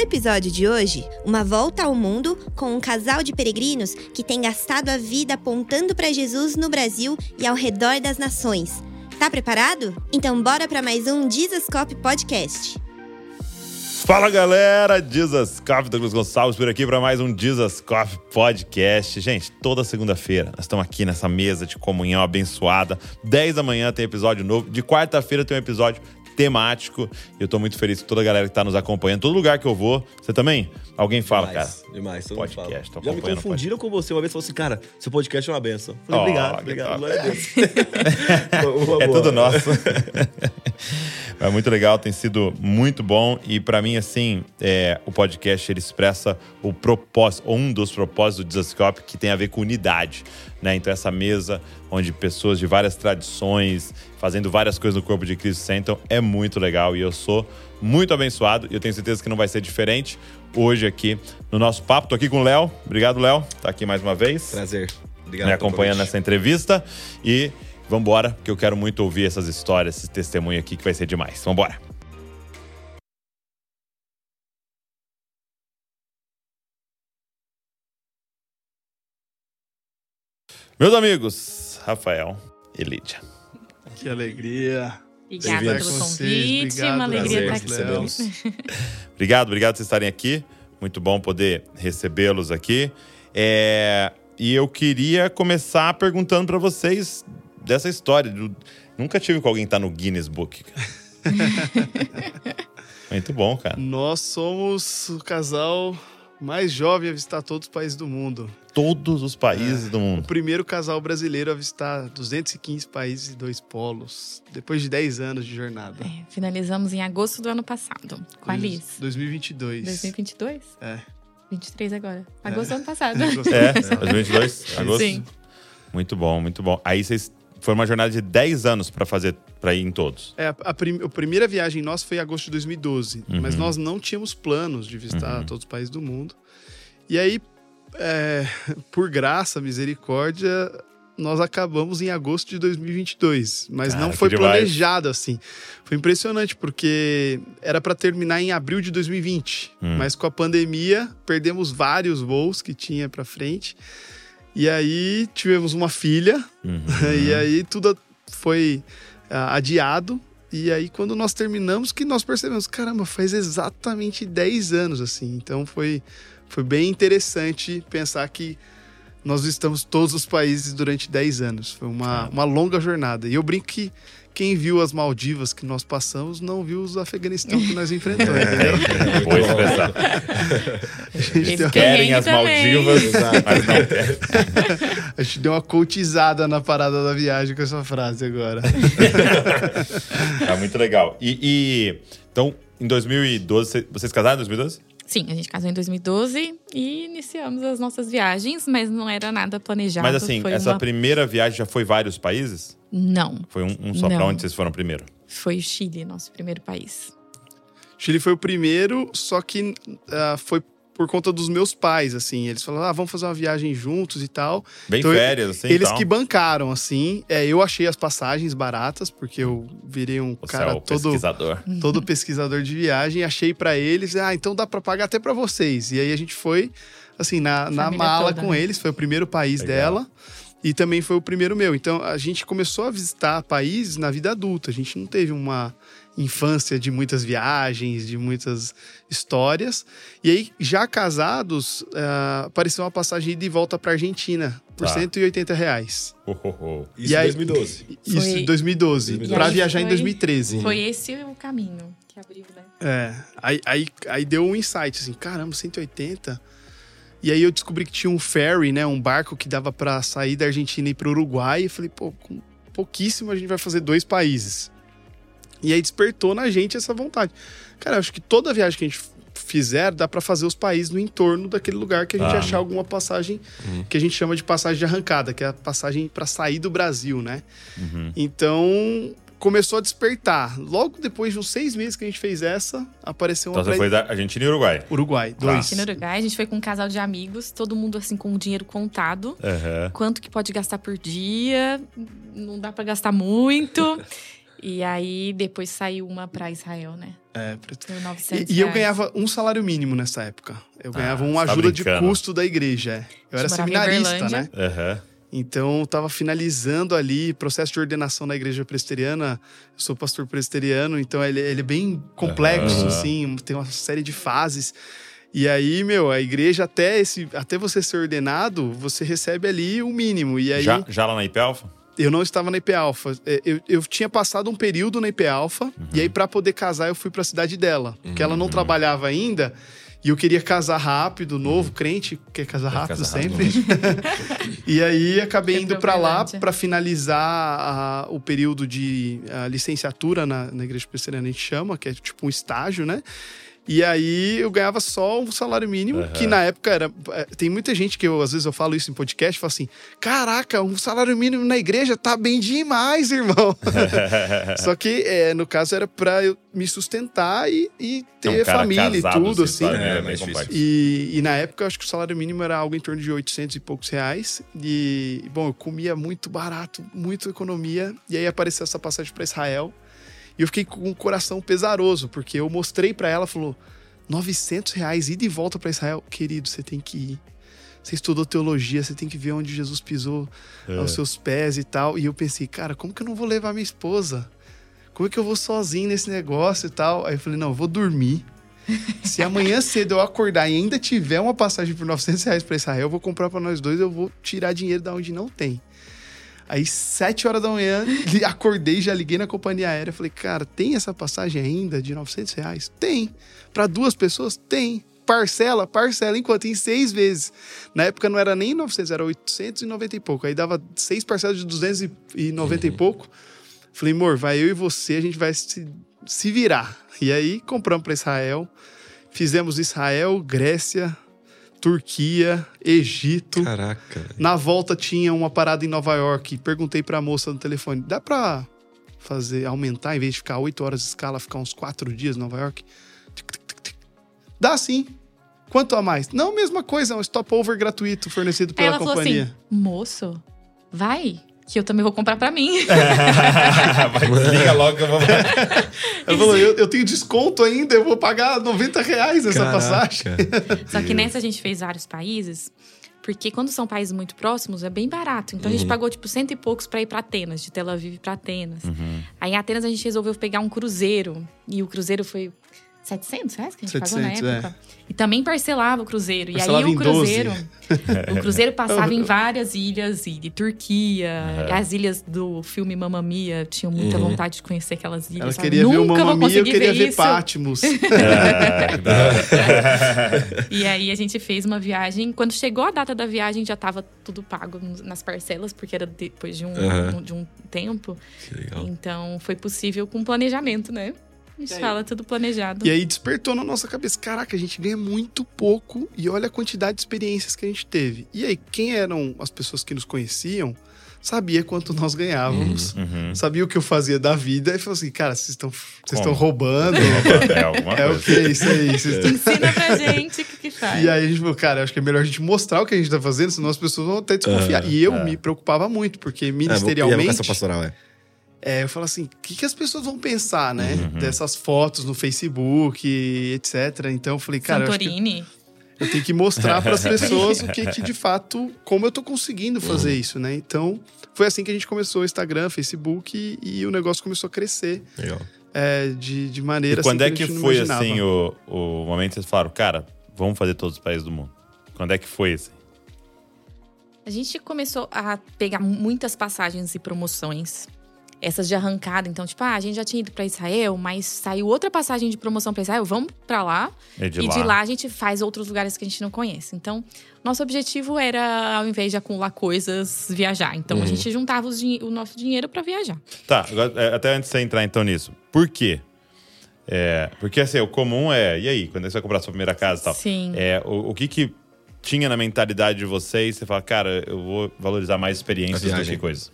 episódio de hoje, uma volta ao mundo com um casal de peregrinos que tem gastado a vida apontando para Jesus no Brasil e ao redor das nações. Tá preparado? Então bora para mais um Jesuscope Podcast. Fala galera, Jesus Coffee, Douglas Gonçalves por aqui para mais um Jesus Coffee Podcast. Gente, toda segunda-feira nós estamos aqui nessa mesa de comunhão abençoada. 10 da manhã tem episódio novo, de quarta-feira tem um episódio temático. E eu tô muito feliz com toda a galera que tá nos acompanhando. Todo lugar que eu vou. Você também? Alguém fala, demais, cara? Demais, todo podcast. Já me confundiram com você uma vez falaram assim, cara, seu podcast é uma benção. Falei, oh, obrigado, obrigado. Glória a Deus. é tudo nosso. é muito legal, tem sido muito bom. E para mim, assim, é, o podcast ele expressa o propósito, um dos propósitos do Desascope, que tem a ver com unidade. Né? Então, essa mesa onde pessoas de várias tradições, fazendo várias coisas no corpo de Cristo sentam, é muito legal. E eu sou muito abençoado e eu tenho certeza que não vai ser diferente hoje aqui no nosso papo. Tô aqui com o Léo. Obrigado, Léo. Tá aqui mais uma vez. Prazer. Obrigado. Me acompanhando nessa entrevista. E vambora, porque eu quero muito ouvir essas histórias, esse testemunho aqui que vai ser demais. Vambora. Meus amigos, Rafael e Lídia. Que alegria. Obrigada pelo convite, obrigado, uma alegria estar aqui. obrigado, obrigado por vocês estarem aqui. Muito bom poder recebê-los aqui. É... E eu queria começar perguntando para vocês dessa história. Do... Nunca tive com alguém que tá no Guinness Book. Muito bom, cara. Nós somos o casal mais jovem a visitar todos os países do mundo. Todos os países é, do mundo. O primeiro casal brasileiro a visitar 215 países e dois polos, depois de 10 anos de jornada. É, finalizamos em agosto do ano passado, com a Liz. 2022. 2022? É. 23 agora. Agosto é. do ano passado. É, 2022? Agosto? Sim. Muito bom, muito bom. Aí vocês foi uma jornada de 10 anos para fazer para ir em todos. É, a, prim a, primeira viagem nossa foi em agosto de 2012, uhum. mas nós não tínhamos planos de visitar uhum. todos os países do mundo. E aí, é, por graça, misericórdia, nós acabamos em agosto de 2022, mas Cara, não foi planejado assim. Foi impressionante porque era para terminar em abril de 2020, hum. mas com a pandemia perdemos vários voos que tinha para frente. E aí tivemos uma filha, uhum. e aí tudo foi uh, adiado. E aí, quando nós terminamos, que nós percebemos, caramba, faz exatamente 10 anos, assim. Então foi, foi bem interessante pensar que nós visitamos todos os países durante 10 anos. Foi uma, uma longa jornada. E eu brinco que quem viu as Maldivas que nós passamos não viu os Afeganistão que nós enfrentamos. É, boa expressão. Eles querem as Maldivas, mas não querem. A gente deu uma coachizada na parada da viagem com essa frase agora. tá muito legal. E, e então, em 2012, vocês casaram em 2012? Sim, a gente casou em 2012 e iniciamos as nossas viagens, mas não era nada planejado. Mas assim, essa uma... primeira viagem já foi vários países? Não. Foi um, um só para onde vocês foram primeiro? Foi o Chile, nosso primeiro país. Chile foi o primeiro, só que uh, foi por conta dos meus pais, assim. Eles falaram, ah, vamos fazer uma viagem juntos e tal. Bem então, férias, assim. Eles tal. que bancaram, assim. É, eu achei as passagens baratas, porque eu virei um Você cara é todo pesquisador. todo pesquisador de viagem. Achei para eles, ah, então dá para pagar até para vocês. E aí a gente foi, assim, na, na mala toda, com né? eles. Foi o primeiro país Legal. dela. E também foi o primeiro meu. Então a gente começou a visitar países na vida adulta. A gente não teve uma infância de muitas viagens, de muitas histórias. E aí, já casados, uh, apareceu uma passagem de volta para Argentina por tá. 180 reais. Oh, oh, oh. Isso em 2012. Isso em 2012. Para viajar foi, em 2013. Foi esse o caminho que abriu, né? É. Aí, aí, aí deu um insight assim: caramba, 180. E aí eu descobri que tinha um ferry, né? Um barco que dava para sair da Argentina e ir pro Uruguai. E falei, pô, com pouquíssimo a gente vai fazer dois países. E aí despertou na gente essa vontade. Cara, eu acho que toda viagem que a gente fizer, dá para fazer os países no entorno daquele lugar que a gente ah. achar alguma passagem uhum. que a gente chama de passagem de arrancada, que é a passagem para sair do Brasil, né? Uhum. Então começou a despertar. Logo depois de uns seis meses que a gente fez essa, apareceu uma. Então você foi da Argentina e Uruguai? Uruguai, dois. Argentina e Uruguai, a gente foi com um casal de amigos, todo mundo assim com o dinheiro contado. Uhum. Quanto que pode gastar por dia? Não dá para gastar muito. E aí depois saiu uma pra Israel, né? É, pra- Por 900 E, e eu ganhava um salário mínimo nessa época. Eu ganhava Ah, uma você tá ajuda de brincando. custo da igreja. é. Eu era seminarista, né? Aham. Então, eu tava finalizando ali processo de ordenação na igreja presbiteriana. Eu sou pastor presbiteriano, então ele, ele é bem complexo, Aham. assim, tem uma série de fases. E aí, meu, a igreja, até, esse, até você ser ordenado, você recebe ali o mínimo. E aí, Já, já lá na IP Alpha? Eu não estava na IP Alpha. É, Eu, eu tinha passado um período na IP Alpha, e aí, para poder casar, eu fui para a cidade dela, porque ela não trabalhava ainda. E eu queria casar rápido, novo, crente, quer casar Quer rápido casar sempre. e aí acabei Sempre indo para lá para finalizar a- o período de a licenciatura na, na igreja presbiteriana, a gente chama, que é tipo um estágio, né? E aí eu ganhava só um salário mínimo, que na época era. é, Tem muita gente que eu, às vezes, eu falo isso em podcast, falo assim: caraca, um salário mínimo na igreja tá bem demais, irmão. só que, é, no caso, era pra eu me sustentar e, e ter Um cara família e tudo, assim, assim. sabe? É, É, complexo. E, e na época, eu acho que o salário mínimo era algo em torno de 800 e poucos reais. E, bom, eu comia muito barato, muito economia. E aí apareceu essa passagem para Israel. E eu fiquei com o coração pesaroso, porque eu mostrei para ela, falou, 900 reais ida e volta para Israel. Querido, você tem que ir. Você estudou teologia, você tem que ver onde Jesus pisou aos seus pés e tal. E eu pensei, cara, como que eu não vou levar minha esposa? Como é que eu vou sozinho nesse negócio e tal? Aí eu falei, não, eu vou dormir. Se amanhã cedo eu acordar e ainda tiver uma passagem por 900 reais pra Israel, eu vou comprar pra nós dois, eu vou tirar dinheiro da onde não tem. Aí, sete horas da manhã, acordei, já liguei na companhia aérea. Falei, cara, tem essa passagem ainda de 900 reais? Tem. Pra duas pessoas? Tem. Parcela? Parcela. Enquanto em seis vezes. Na época não era nem 900, era 890 e pouco. Aí dava seis parcelas de 290 e pouco. Falei, amor, vai eu e você, a gente vai se, se virar. E aí compramos para Israel. Fizemos Israel, Grécia, Turquia, Egito. Caraca. Na volta tinha uma parada em Nova York. Perguntei pra moça no telefone: dá pra fazer, aumentar, em vez de ficar oito horas de escala, ficar uns quatro dias em Nova York? Dá sim. Quanto a mais? Não, mesma coisa, é um stopover gratuito fornecido pela ela falou companhia. assim: moço, vai, que eu também vou comprar pra mim. Vai, desliga logo que eu vou. Ela falou: eu, eu tenho desconto ainda, eu vou pagar 90 reais essa Caraca. passagem. Só que nessa a gente fez vários países, porque quando são países muito próximos, é bem barato. Então a gente pagou, tipo, cento e poucos pra ir pra Atenas, de Tel Aviv pra Atenas. Aí em Atenas a gente resolveu pegar um cruzeiro. E o cruzeiro foi 700 reais que a gente 700, pagou na época. E também parcelava o cruzeiro. Parcelava e aí o cruzeiro. 12. o cruzeiro passava em várias ilhas, e de Turquia, Uhum. as ilhas do filme Mamma Mia. Tinham muita vontade de conhecer aquelas ilhas. Ela sabe? queria ver o Nunca Mamma vou Mia, eu conseguir queria ver isso. Patmos. É. E aí a gente fez uma viagem. Quando chegou a data da viagem, já tava tudo pago nas parcelas, porque era depois de um, Aham. de um tempo. Que legal. Então foi possível com planejamento, né? A gente E aí? fala tudo planejado. E aí despertou na nossa cabeça, caraca, a gente ganha muito pouco e olha a quantidade de experiências que a gente teve. E aí, quem eram as pessoas que nos conheciam, sabia quanto nós ganhávamos, Uhum. sabia o que eu fazia da vida e falou assim, cara, vocês estão vocês estão roubando. É alguma é o que é isso aí? Vocês tão- Ensina pra gente o que, que faz. E aí a gente falou, cara, acho que é melhor a gente mostrar o que a gente tá fazendo, senão as pessoas vão até desconfiar. e eu me preocupava muito, porque É, e a ministerialmente. vocação pastoral, é. É, eu falo assim, o que, que as pessoas vão pensar, né? Dessas fotos no Facebook, etc. Então eu falei, cara, Santorini. eu tenho que mostrar para as pessoas o que, que de fato, como eu tô conseguindo fazer isso, né? Então, foi assim que a gente começou o Instagram, Facebook e, e o negócio começou a crescer Legal. é, de, de maneira E quando assim, é que que foi assim o, o momento que vocês falaram, cara, vamos fazer todos os países do mundo? Quando é que foi assim? A gente começou a pegar muitas passagens e promoções. Essas de arrancada. Então, tipo, ah, a gente já tinha ido pra Israel, mas saiu outra passagem de promoção pra Israel. Vamos pra lá. E de e lá? de lá a gente faz outros lugares que a gente não conhece. Então, nosso objetivo era, ao invés de acumular coisas, viajar. Então, a gente juntava os din- o nosso dinheiro pra viajar. Tá, agora, é, até antes de você entrar então nisso. Por quê? É, porque assim, o comum é, e aí, quando que você vai comprar sua primeira casa e tal? Sim. É, o, o que que tinha na mentalidade de vocês? Você fala, cara, eu vou valorizar mais experiências do que coisas.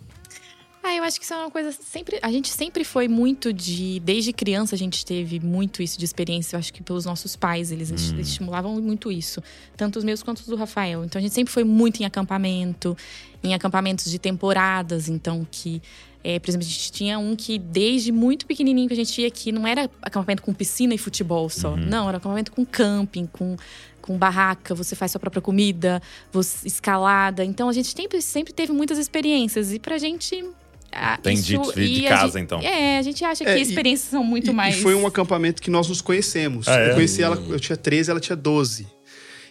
Acho que isso é uma coisa sempre. A gente sempre foi muito de. Desde criança a gente teve muito isso de experiência. Eu acho que pelos nossos pais, eles Hum. estimulavam muito isso. Tanto os meus quanto os do Rafael. Então a gente sempre foi muito em acampamento, em acampamentos de temporadas. Então que É, por exemplo, a gente tinha um que desde muito pequenininho que a gente ia aqui, não era acampamento com piscina e futebol só. Uhum. Não, era acampamento com camping, com, com barraca, você faz sua própria comida, você, escalada. Então a gente sempre, sempre teve muitas experiências. E pra gente. Ah, Tem isso- de- de e a casa, gente- então. É, a gente acha que É, e- experiências são muito E- mais. E foi um acampamento que nós nos conhecemos. Ah, é? Eu conheci ela, eu tinha 13, ela tinha 12.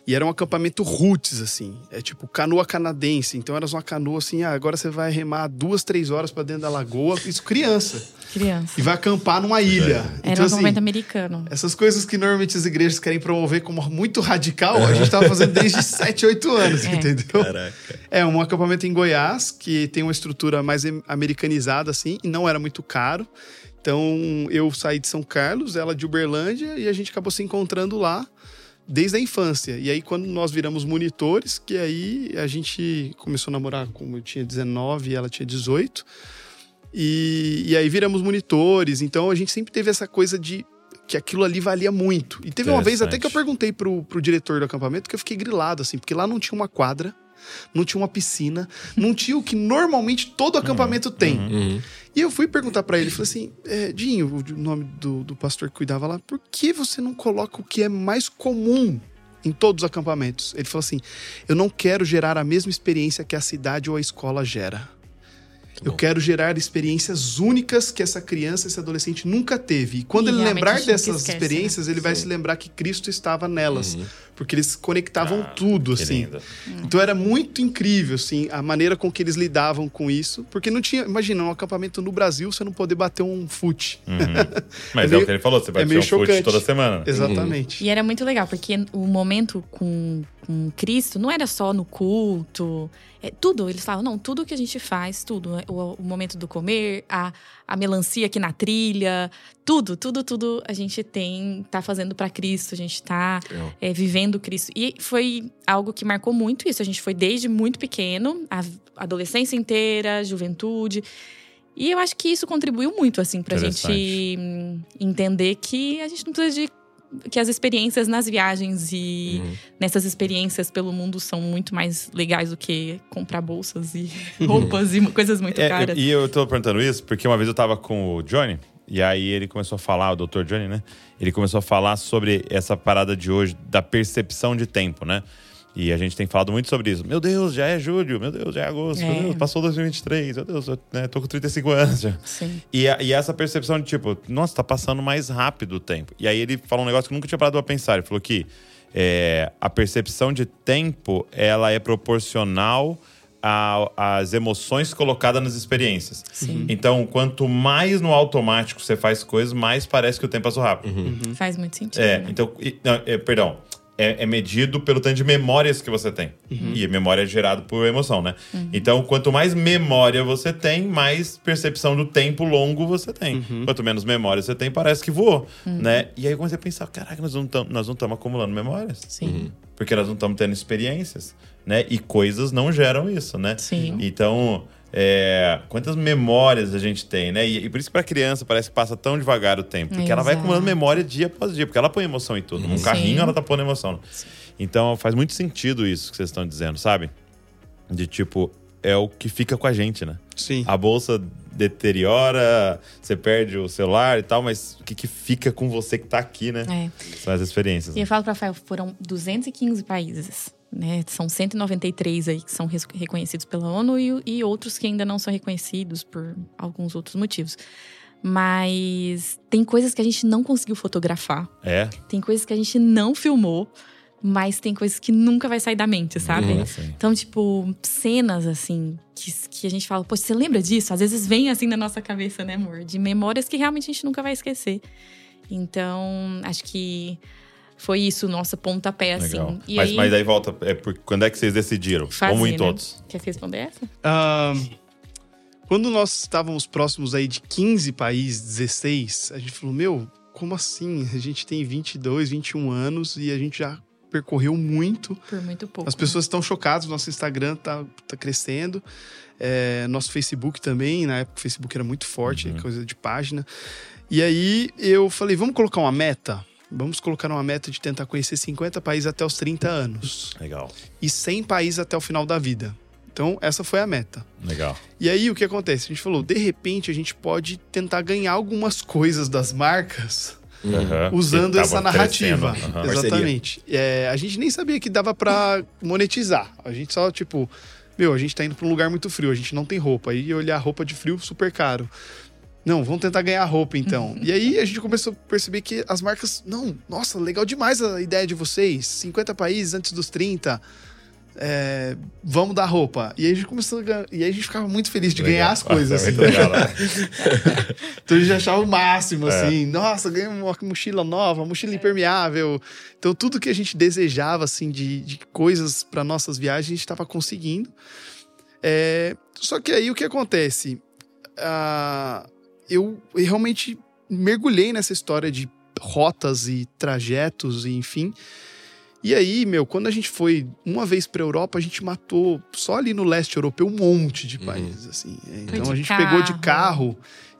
E era um acampamento roots, assim. É tipo canoa canadense. Então era uma canoa assim, ah, agora você vai remar duas, três horas pra dentro da lagoa. Isso criança. Criança. E vai acampar numa ilha. Era então, um assim, acampamento americano. essas coisas que normalmente as igrejas querem promover como muito radical, a gente tava fazendo desde 7, 8 anos, É. entendeu? Caraca. É um acampamento em Goiás, que tem uma estrutura mais americanizada, assim, e não era muito caro. Então, eu saí de São Carlos, ela de Uberlândia, e a gente acabou se encontrando lá desde a infância. E aí, quando nós viramos monitores, que aí a gente começou a namorar, como eu tinha 19 e ela tinha 18. E, e aí viramos monitores. Então, a gente sempre teve essa coisa de que aquilo ali valia muito. E teve uma vez até que eu perguntei pro, pro diretor do acampamento que eu fiquei grilado, assim, porque lá não tinha uma quadra, não tinha uma piscina, não tinha o que normalmente todo acampamento tem. Uhum. E eu fui perguntar pra ele, falei assim, é, Dinho, o nome do, do pastor que cuidava lá, por que você não coloca o que é mais comum em todos os acampamentos? Ele falou assim, eu não quero gerar a mesma experiência que a cidade ou a escola gera. Eu bom. quero gerar experiências únicas que essa criança, esse adolescente nunca teve. E quando E ele lembrar dessas esquece, experiências, né? ele vai Sim. se lembrar que Cristo estava nelas. Uhum. Porque eles conectavam Ah, tudo, assim. lindo. Então era muito incrível, assim, a maneira com que eles lidavam com isso. Porque não tinha. Imagina, um acampamento no Brasil, você não poder bater um fute. Uhum. Mas É é, meio- o que ele falou, você vai é ter meio um fute chocante. toda semana. Exatamente. E era muito legal, porque o momento com, com Cristo não era só no culto. É, tudo, eles falavam, não, tudo que a gente faz, tudo. né? O, o momento do comer, a, a melancia aqui na trilha, tudo, tudo, tudo a gente tem, tá fazendo para Cristo, a gente tá é, vivendo Cristo. E foi algo que marcou muito isso. A gente foi desde muito pequeno, a adolescência inteira, juventude. E eu acho que isso contribuiu muito, assim, pra gente entender que a gente não precisa de. Que as experiências nas viagens e Uhum. nessas experiências pelo mundo são muito mais legais do que comprar bolsas e roupas e coisas muito É, caras. eu- e eu tô perguntando isso porque uma vez eu tava com o Johnny, e aí ele começou a falar, o Dr. Johnny, né? Ele começou a falar sobre essa parada de hoje, da percepção de tempo, né? E a gente tem falado muito sobre isso. Meu Deus, já é julho, meu Deus, já é agosto, É. meu Deus, passou 2023, meu Deus, eu né, tô com 35 anos já. Sim. E, a- e essa percepção de tipo, nossa, tá passando mais rápido o tempo. E aí ele falou um negócio que eu nunca tinha parado pra pensar. Ele falou que é, a percepção de tempo, ela é proporcional às emoções colocadas nas experiências. Sim. Então, quanto mais no automático você faz coisas, mais parece que o tempo passou rápido. Faz muito sentido. É, né? então, e- não, é, perdão. É, é medido pelo tanto de memórias que você tem. E a memória é gerada por emoção, né? Então, quanto mais memória você tem, mais percepção do tempo longo você tem. Quanto menos memória você tem, parece que voou, né? E aí eu comecei a pensar, caraca, nós não estamos nós não estamos acumulando memórias. Sim. Porque nós não estamos tendo experiências, né? E coisas não geram isso, né? Sim. Então, é, quantas memórias a gente tem, né? E, e por isso que pra criança parece que passa tão devagar o tempo. Porque ela vai Exato. acumulando memória dia após dia. Porque ela põe emoção em tudo. Num Sim. carrinho ela tá pondo emoção. Então faz muito sentido isso que vocês estão dizendo, sabe? De tipo, é o que fica com a gente, né? Sim. A bolsa deteriora, você perde o celular e tal, mas o que, que fica com você que tá aqui, né? É. São as experiências. E né? eu falo para Rafael, foram 215 países, né? São 193 aí que são reconhecidos pela ONU e, e outros que ainda não são reconhecidos por alguns outros motivos. Mas tem coisas que a gente não conseguiu fotografar, É. tem coisas que a gente não filmou, mas tem coisas que nunca vai sair da mente, sabe? Uhum. Então, tipo, cenas assim, que, que a gente fala, pô, você lembra disso? Às vezes vem assim na nossa cabeça, né, amor? De memórias que realmente a gente nunca vai esquecer. Então, acho que foi isso o nosso pontapé, Legal. assim. E mas, aí, mas aí volta, é por, quando é que vocês decidiram? fazer, Como em né? todos? Quer responder essa? Quando nós estávamos próximos aí de 15 países, 16, a gente falou, meu, como assim? A gente tem 22, 21 anos e a gente já percorreu muito. Por muito pouco. As pessoas estão chocadas, nosso Instagram tá, tá crescendo. É, nosso Facebook também, na época o Facebook era muito forte, coisa de página. E aí eu falei, vamos colocar uma meta? Vamos colocar uma meta de tentar conhecer 50 países até os 30 anos. Legal. E 100 países até o final da vida. Então, essa foi a meta. Legal. E aí, o que acontece? A gente falou, de repente, a gente pode tentar ganhar algumas coisas das marcas Uhum. usando essa narrativa. Uhum. Exatamente. É, a gente nem sabia que dava pra monetizar. A gente só, tipo, meu, a gente tá indo pra um lugar muito frio, a gente não tem roupa. Aí olhar roupa de frio super caro. Não, vamos tentar ganhar roupa então. e aí a gente começou a perceber que as marcas, não, nossa, legal demais a ideia de vocês. 50 países antes dos 30. É, vamos dar roupa. E aí a gente começou a E aí a gente ficava muito feliz de Legal. ganhar as coisas. Nossa, é assim. muito legal, né? Então a gente achava o máximo, É. assim. Nossa, ganhei uma mochila nova, mochila impermeável. Então tudo que a gente desejava, assim, de, de coisas para nossas viagens, a gente estava conseguindo. É, só que aí o que acontece? Ah, eu realmente mergulhei nessa história de rotas e trajetos, e enfim. E aí, meu, quando a gente foi uma vez pra Europa, a gente matou só ali no leste europeu um monte de Uhum. países, assim. É, Então de a gente pegou de carro.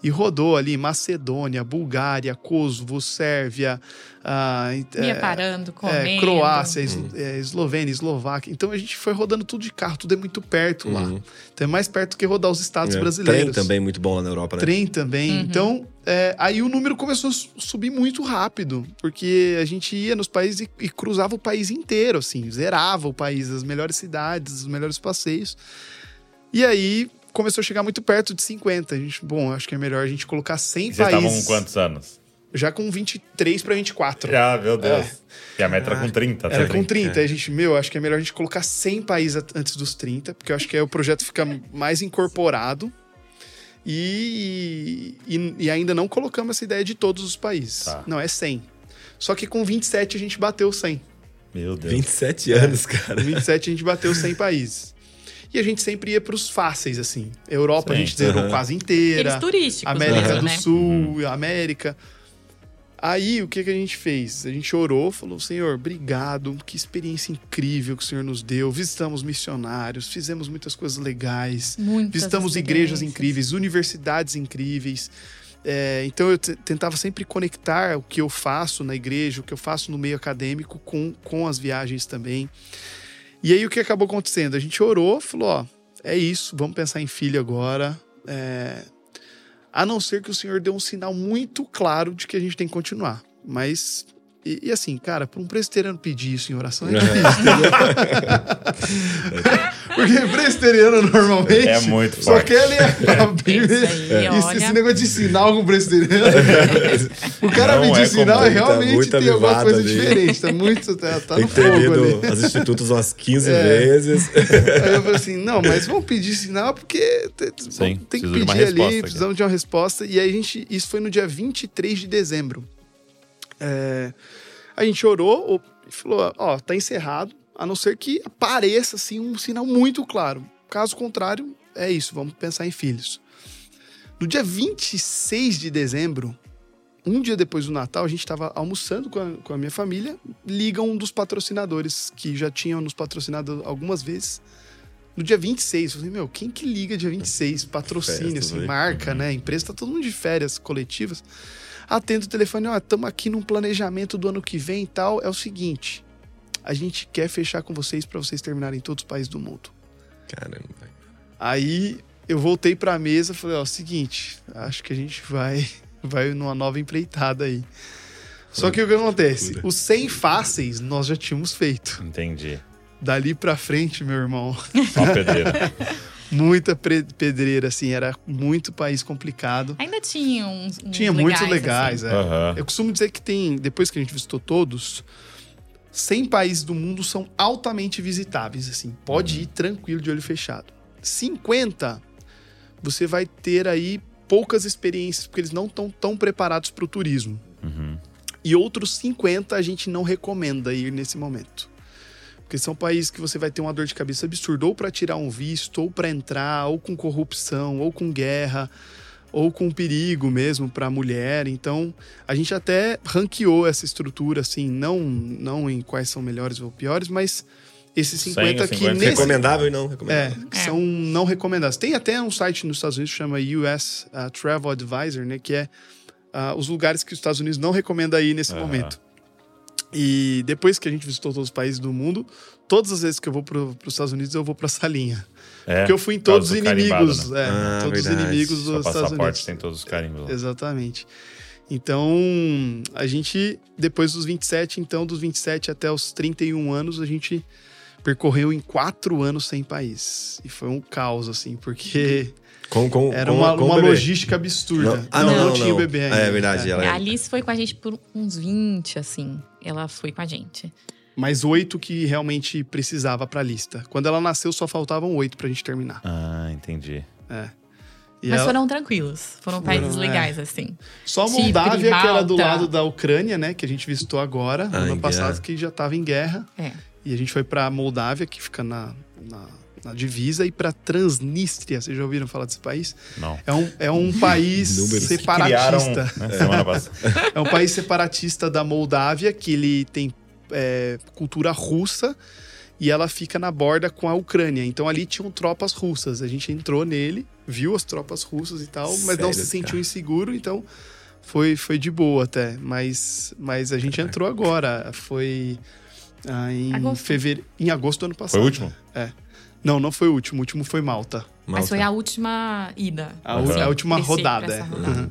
E rodou ali Macedônia, Bulgária, Kosovo, Sérvia, ah, Ia é, parando, é. Croácia, es- é, Eslovênia, Eslováquia. Então a gente foi rodando tudo de carro, tudo é muito perto lá. Uhum. Então é mais perto que rodar os estados É. brasileiros. Trem também muito bom lá na Europa, né? Trem também. Uhum. Então, é, aí o número começou a su- subir muito rápido, porque a gente ia nos países e, e cruzava o país inteiro, assim, zerava o país, as melhores cidades, os melhores passeios. E aí começou a chegar muito perto de 50. A gente, bom, acho que é melhor a gente colocar 100 Vocês estavam com países. quantos anos? Já com 23 para 24. Ah, meu Deus. E a meta era com 30. É. Era tá? com 30. Aí a gente, meu, acho que é melhor a gente colocar 100 países antes dos 30, porque eu acho que aí o projeto fica mais incorporado. E, e, e ainda não colocamos essa ideia de todos os países. Tá. Não, é 100. Só que com 27 a gente bateu 100. Meu Deus. 27 anos, cara. Com 27 a gente bateu 100 países. E a gente sempre ia pros fáceis, assim. Europa a Sim. gente zerou Aham. quase inteira. turísticos, América mesmo, do né? Sul, América. Aí, o que, que a gente fez? A gente orou, falou, Senhor, obrigado, que experiência incrível que o Senhor nos deu. Visitamos missionários, fizemos muitas coisas legais, Muitas visitamos igrejas incríveis, universidades incríveis. É, então, eu te- tentava sempre conectar o que eu faço na igreja, o que eu faço no meio acadêmico com, com as viagens também. E aí, o que acabou acontecendo? A gente orou, falou, ó, é isso, vamos pensar em filho agora. É, a não ser que o Senhor dê um sinal muito claro de que a gente tem que continuar. Mas, e, e assim, cara, para um presbiteriano pedir isso em oração é difícil, entendeu? Porque presbiteriano normalmente É muito só forte. quer ler a Bíblia. Isso aí, Esse, olha. esse negócio de sinal com presbiteriano. o cara Não pedir é sinal comum, é tá realmente tem alguma coisa ali. diferente. Tá muito. Tá, tá Tem no que ter fogo ali. os institutos umas 15 É. vezes. Aí eu falei assim, não, mas vamos pedir sinal porque Sim, tem que pedir ali, precisamos de uma resposta. E aí a gente, isso foi no dia 23 de dezembro. É, a gente orou e falou, ó, tá encerrado, a não ser que apareça assim um sinal muito claro. Caso contrário, é isso, vamos pensar em filhos. No dia 26 de dezembro, um dia depois do Natal, a gente estava almoçando com a, com a minha família, liga um dos patrocinadores que já tinham nos patrocinado algumas vezes. No dia 26, eu falei, meu, quem que liga dia 26? Patrocínio, assim, né? marca, né? Empresa, tá todo mundo de férias coletivas. Atendo o telefone, ó, estamos aqui num planejamento do ano que vem e tal. É o seguinte, a gente quer fechar com vocês para vocês terminarem todos os países do mundo. Caramba. Aí eu voltei pra mesa e falei, ó, seguinte, acho que a gente vai vai numa nova empreitada aí. Só que o que acontece? Os 100 fáceis nós já tínhamos feito. Entendi. Dali pra frente, meu irmão, Só pedreira. muita pedreira, assim, era muito país complicado. Ainda tinha uns, uns Tinha muitos legais, assim. é. Aham. Eu costumo dizer que tem, depois que a gente visitou todos, 100 países do mundo são altamente visitáveis, assim. Pode ir tranquilo de olho fechado. 50, você vai ter aí poucas experiências, porque eles não estão tão preparados para o turismo. Uhum. E outros 50 a gente não recomenda ir nesse momento. Porque são países que você vai ter uma dor de cabeça absurda, ou para tirar um visto, ou para entrar, ou com corrupção, ou com guerra, ou com perigo mesmo para a mulher. Então, a gente até ranqueou essa estrutura, assim, não, não em quais são melhores ou piores, mas esses 50 100, que 50. nesse, Recomendável e não é, recomendável. que É. são não recomendados. Tem até um site nos Estados Unidos que chama US uh, Travel Advisor, né? Que é uh, os lugares que os Estados Unidos não recomenda ir nesse Aham. momento. E depois que a gente visitou todos os países do mundo, todas as vezes que eu vou para os Estados Unidos, eu vou para essa linha. É, Porque eu fui em todos os inimigos. né? é, Ah, todos os verdade. inimigos Seu dos Estados passaporte Unidos. tem todos os carimbos lá. Exatamente. Então, a gente, depois dos 27, então, dos 27 até os 31 anos, a gente percorreu em quatro anos sem país. E foi um caos, assim, porque Com, com, era com- uma, uma logística absurda. Não. Ah, não, não, tinha o não. bebê ainda. É verdade, ela- A Alice foi com a gente por uns 20, assim. Ela foi com a gente. Mas oito que realmente precisava pra lista. Quando ela nasceu, só faltavam oito pra gente terminar. Ah, entendi. E Mas ela- foram tranquilos. Foram países Foram, é. legais, assim. Só a Chipre, Moldávia, que era do lado da Ucrânia, né? Que a gente visitou agora, Ah, ano passado, guerra. que já tava em guerra. É. E a gente foi pra Moldávia, que fica na, na, na divisa, e pra Transnistria. Vocês já ouviram falar desse país? Não. É um, é um país Números. Criaram, separatista. né, semana passada. É um país separatista da Moldávia, que ele tem é, cultura russa e ela fica na borda com a Ucrânia. Então ali tinham tropas russas. A gente entrou nele, viu as tropas russas e tal, mas não Sério, se sentiu cara? inseguro, então foi, foi de boa até. Mas, mas a gente entrou agora. Foi ah, em Agosto. fevereiro, em agosto do ano passado. Foi o último? Não, não foi o último. O último foi Malta. Mas Malta. foi a última ida. A, Uhum. a última rodada. é. rodada. Uhum.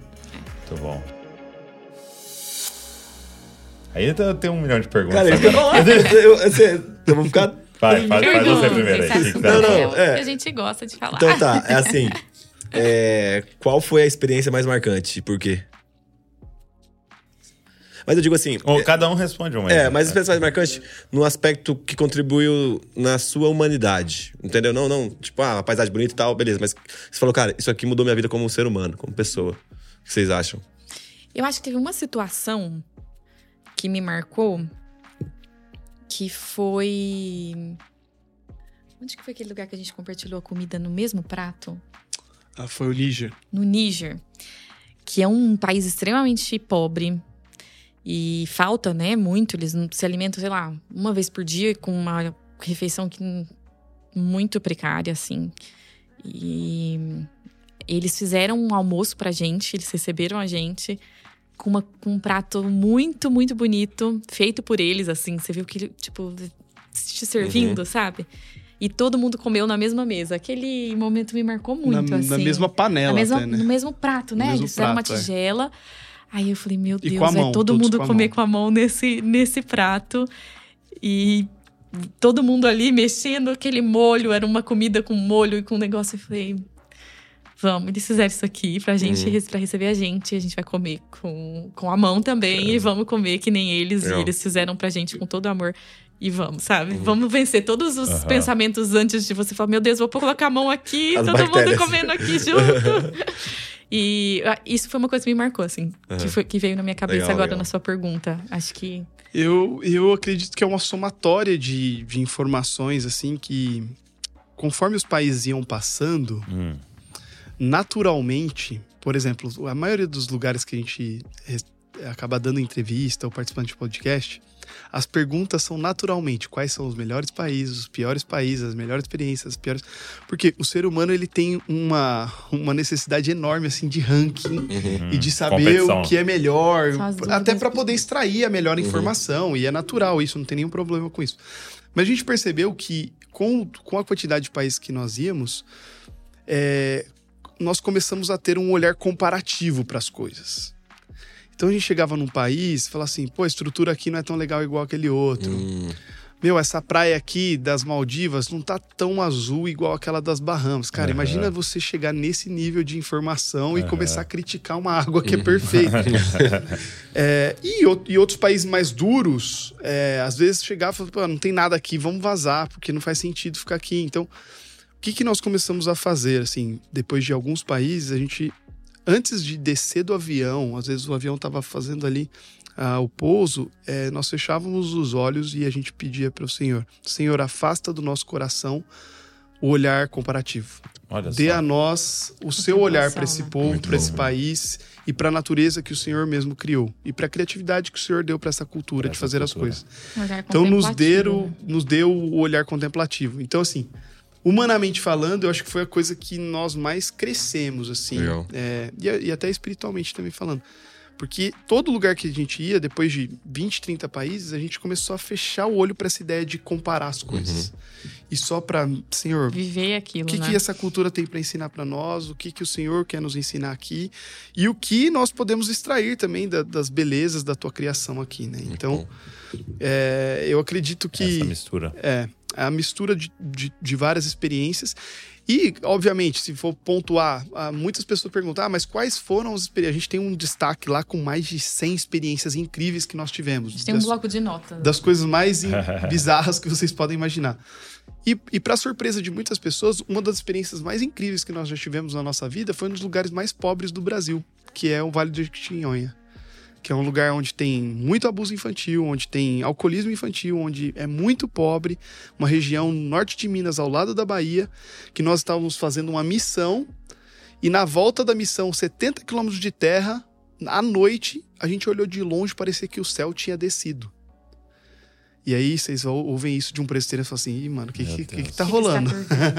Muito bom. Aí eu tenho um milhão de perguntas. Cara, eu. Eu, eu, eu vou ficar. Vai, faz, faz você primeiro aí. Não, não, é é. a gente gosta de falar. Então tá, é assim. é, qual foi a experiência mais marcante? e Por quê? Mas eu digo assim. Ou cada um responde uma. É, mas a né? experiência mais marcante no aspecto que contribuiu na sua humanidade. Entendeu? Não, não, tipo, ah, uma paisagem bonita e tal, beleza. Mas você falou, cara, isso aqui mudou minha vida como um ser humano, como pessoa. O que vocês acham? Eu acho que teve uma situação que me marcou que foi. Onde que foi aquele lugar que a gente compartilhou a comida no mesmo prato? Ah, foi o Níger. No Níger, que é um país extremamente pobre e falta, né, muito. Eles se alimentam, sei lá, uma vez por dia com uma refeição que muito precária, assim. E eles fizeram um almoço pra gente, eles receberam a gente com, uma, com um prato muito, muito bonito, feito por eles, assim. Você viu que, tipo, te servindo, sabe? E todo mundo comeu na mesma mesa. Aquele momento me marcou muito, na, assim. na mesma panela, Na mesma- até, né? No mesmo prato, né? Mesmo Eles fizeram prato, é. uma tigela. Aí eu falei, meu Deus, a mão, é todo mundo com comer mão. com a mão nesse, nesse prato. E todo mundo ali mexendo aquele molho, era uma comida com molho e com negócio. Eu falei, vamos, eles fizeram isso aqui pra gente, Uhum. pra receber a gente. A gente vai comer com, com a mão também e vamos comer que nem eles. E eles fizeram pra gente com todo amor. E vamos, sabe? Vamos vencer todos os Aham. pensamentos antes de você falar, meu Deus, vou colocar a mão aqui, As todo bactérias. mundo comendo aqui junto. e ah, isso foi uma coisa que me marcou, assim, que, Aham. foi, que veio na minha cabeça Legal, agora legal. na sua pergunta. Acho que. Eu, eu acredito que é uma somatória de, de informações, assim, que conforme os países iam passando, Hum, naturalmente, por exemplo, a maioria dos lugares que a gente acaba dando entrevista ou participando de podcast, as perguntas são naturalmente quais são os melhores países, os piores países, as melhores experiências, as piores. Porque o ser humano ele tem uma, uma necessidade enorme assim de ranking Uhum. e de saber Competição. o que é melhor, até para poder extrair a melhor informação, e é natural isso, não tem nenhum problema com isso. Mas a gente percebeu que com, com a quantidade de países que nós íamos, é, nós começamos a ter um olhar comparativo para as coisas. Então a gente chegava num país e falava assim, pô, a estrutura aqui não é tão legal igual aquele outro. Hum, Meu, essa praia aqui das Maldivas não tá tão azul igual aquela das Bahamas. Cara, Aham. imagina você chegar nesse nível de informação e Aham. começar a criticar uma água que é perfeita. É, e, e outros países mais duros, é, às vezes chegava e falava, "Pô, não tem nada aqui, vamos vazar, porque não faz sentido ficar aqui. Então, o que, que nós começamos a fazer, assim, depois de alguns países, a gente, antes de descer do avião, às vezes o avião estava fazendo ali ah, o pouso, é, nós fechávamos os olhos e a gente pedia para o Senhor, Senhor, afasta do nosso coração o olhar comparativo. olha Dê só. a nós o seu olhar para esse né? povo, para esse país e para a natureza que o Senhor mesmo criou e para a criatividade que o Senhor deu para essa cultura Pra de essa fazer as cultura. coisas. Um olhar Então nos deu, né? nos deu o olhar contemplativo. Então assim, humanamente falando, eu acho que foi a coisa que nós mais crescemos assim. É, e, e até espiritualmente também falando. Porque todo lugar que a gente ia, depois de 20, 30 países, a gente começou a fechar o olho para essa ideia de comparar as coisas. Uhum. E só para, Senhor, viver aquilo, o que, né? que essa cultura tem para ensinar para nós, o que, que o Senhor quer nos ensinar aqui e o que nós podemos extrair também da, das belezas da tua criação aqui, né? Então, é, eu acredito que. Essa mistura. É, a mistura de, de, de várias experiências. E, obviamente, se for pontuar, ah, muitas pessoas perguntam, ah, mas quais foram as experiências? A gente tem um destaque lá com mais de 100 experiências incríveis que nós tivemos. A gente tem um bloco de notas. Das coisas mais bizarras que vocês podem imaginar. E, e para surpresa de muitas pessoas, uma das experiências mais incríveis que nós já tivemos na nossa vida foi um dos lugares mais pobres do Brasil, que é o Vale do Jequitinhonha que é um lugar onde tem muito abuso infantil, onde tem alcoolismo infantil, onde é muito pobre, uma região norte de Minas, ao lado da Bahia, que nós estávamos fazendo uma missão e na volta da missão, 70 quilômetros de terra, à noite, a gente olhou de longe, parecia que o céu tinha descido. E aí vocês ouvem isso de um presbítero e falam assim, Ih, mano, o que, que, que, que, tá rolando?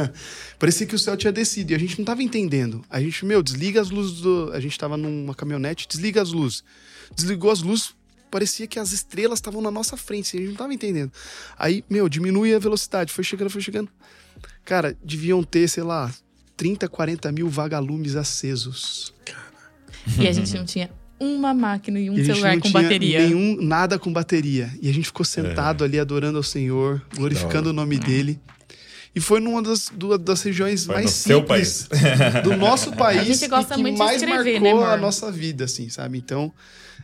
Parecia que o céu tinha descido e a gente não tava entendendo. A gente, meu, desliga as luzes do. A gente tava numa caminhonete, desliga as luzes desligou as luzes, parecia que as estrelas estavam na nossa frente, a gente não tava entendendo. Aí, meu, diminui a velocidade, foi chegando, foi chegando. Cara, deviam ter, sei lá, 30, 40 mil vagalumes acesos. E a gente não tinha uma máquina e um e celular com bateria. Nenhum, nada com bateria. E a gente ficou sentado é. ali adorando ao Senhor, glorificando não. o nome dele. E foi numa das, duas, das regiões foi mais simples do nosso país. A gente gosta e que muito mais de escrever, marcou né, a nossa vida, assim, sabe? Então,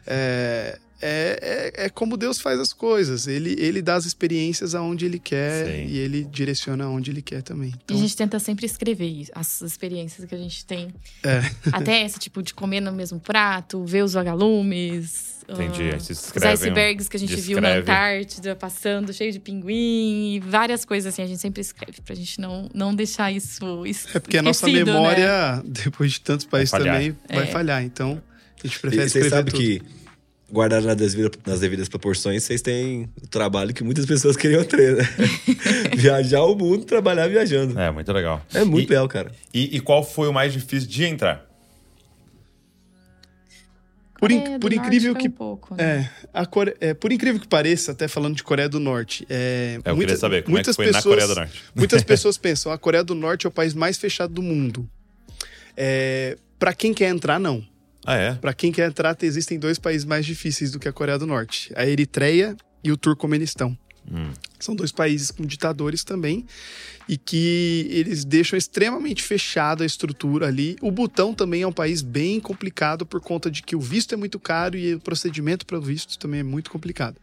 é, é, é, é, como Deus faz as coisas. Ele, ele dá as experiências aonde ele quer Sim. e ele direciona aonde ele quer também. Então... E a gente tenta sempre escrever as experiências que a gente tem. É. Até esse tipo de comer no mesmo prato, ver os vagalumes. Entendi. Uh, os icebergs que a gente descreve. viu na Antártida, passando, cheio de pinguim e várias coisas assim. A gente sempre escreve pra gente não, não deixar isso. É porque a nossa né? memória, né? depois de tantos países também, vai é. falhar. Então. A gente prefere e escrever Você sabe tudo. que, guardado nas devidas, nas devidas proporções, vocês têm o trabalho que muitas pessoas queriam ter, né? Viajar o mundo, trabalhar viajando. É, muito legal. É muito e, legal, cara. E, e, qual foi o mais difícil de entrar? Por, in, por incrível que um pouco, né? é, a Core, é, por incrível que pareça, até falando de Coreia do Norte, é, é eu muita, queria saber como muitas é que foi pessoas, na Coreia do Norte. muitas pessoas pensam a Coreia do Norte é o país mais fechado do mundo. É, para quem quer entrar, não. Ah, é? Para quem quer entrar, existem dois países mais difíceis do que a Coreia do Norte: a Eritreia e o Turcomenistão. Hum. São dois países com ditadores também e que eles deixam extremamente fechada a estrutura ali. O Butão também é um país bem complicado por conta de que o visto é muito caro e o procedimento para o visto também é muito complicado.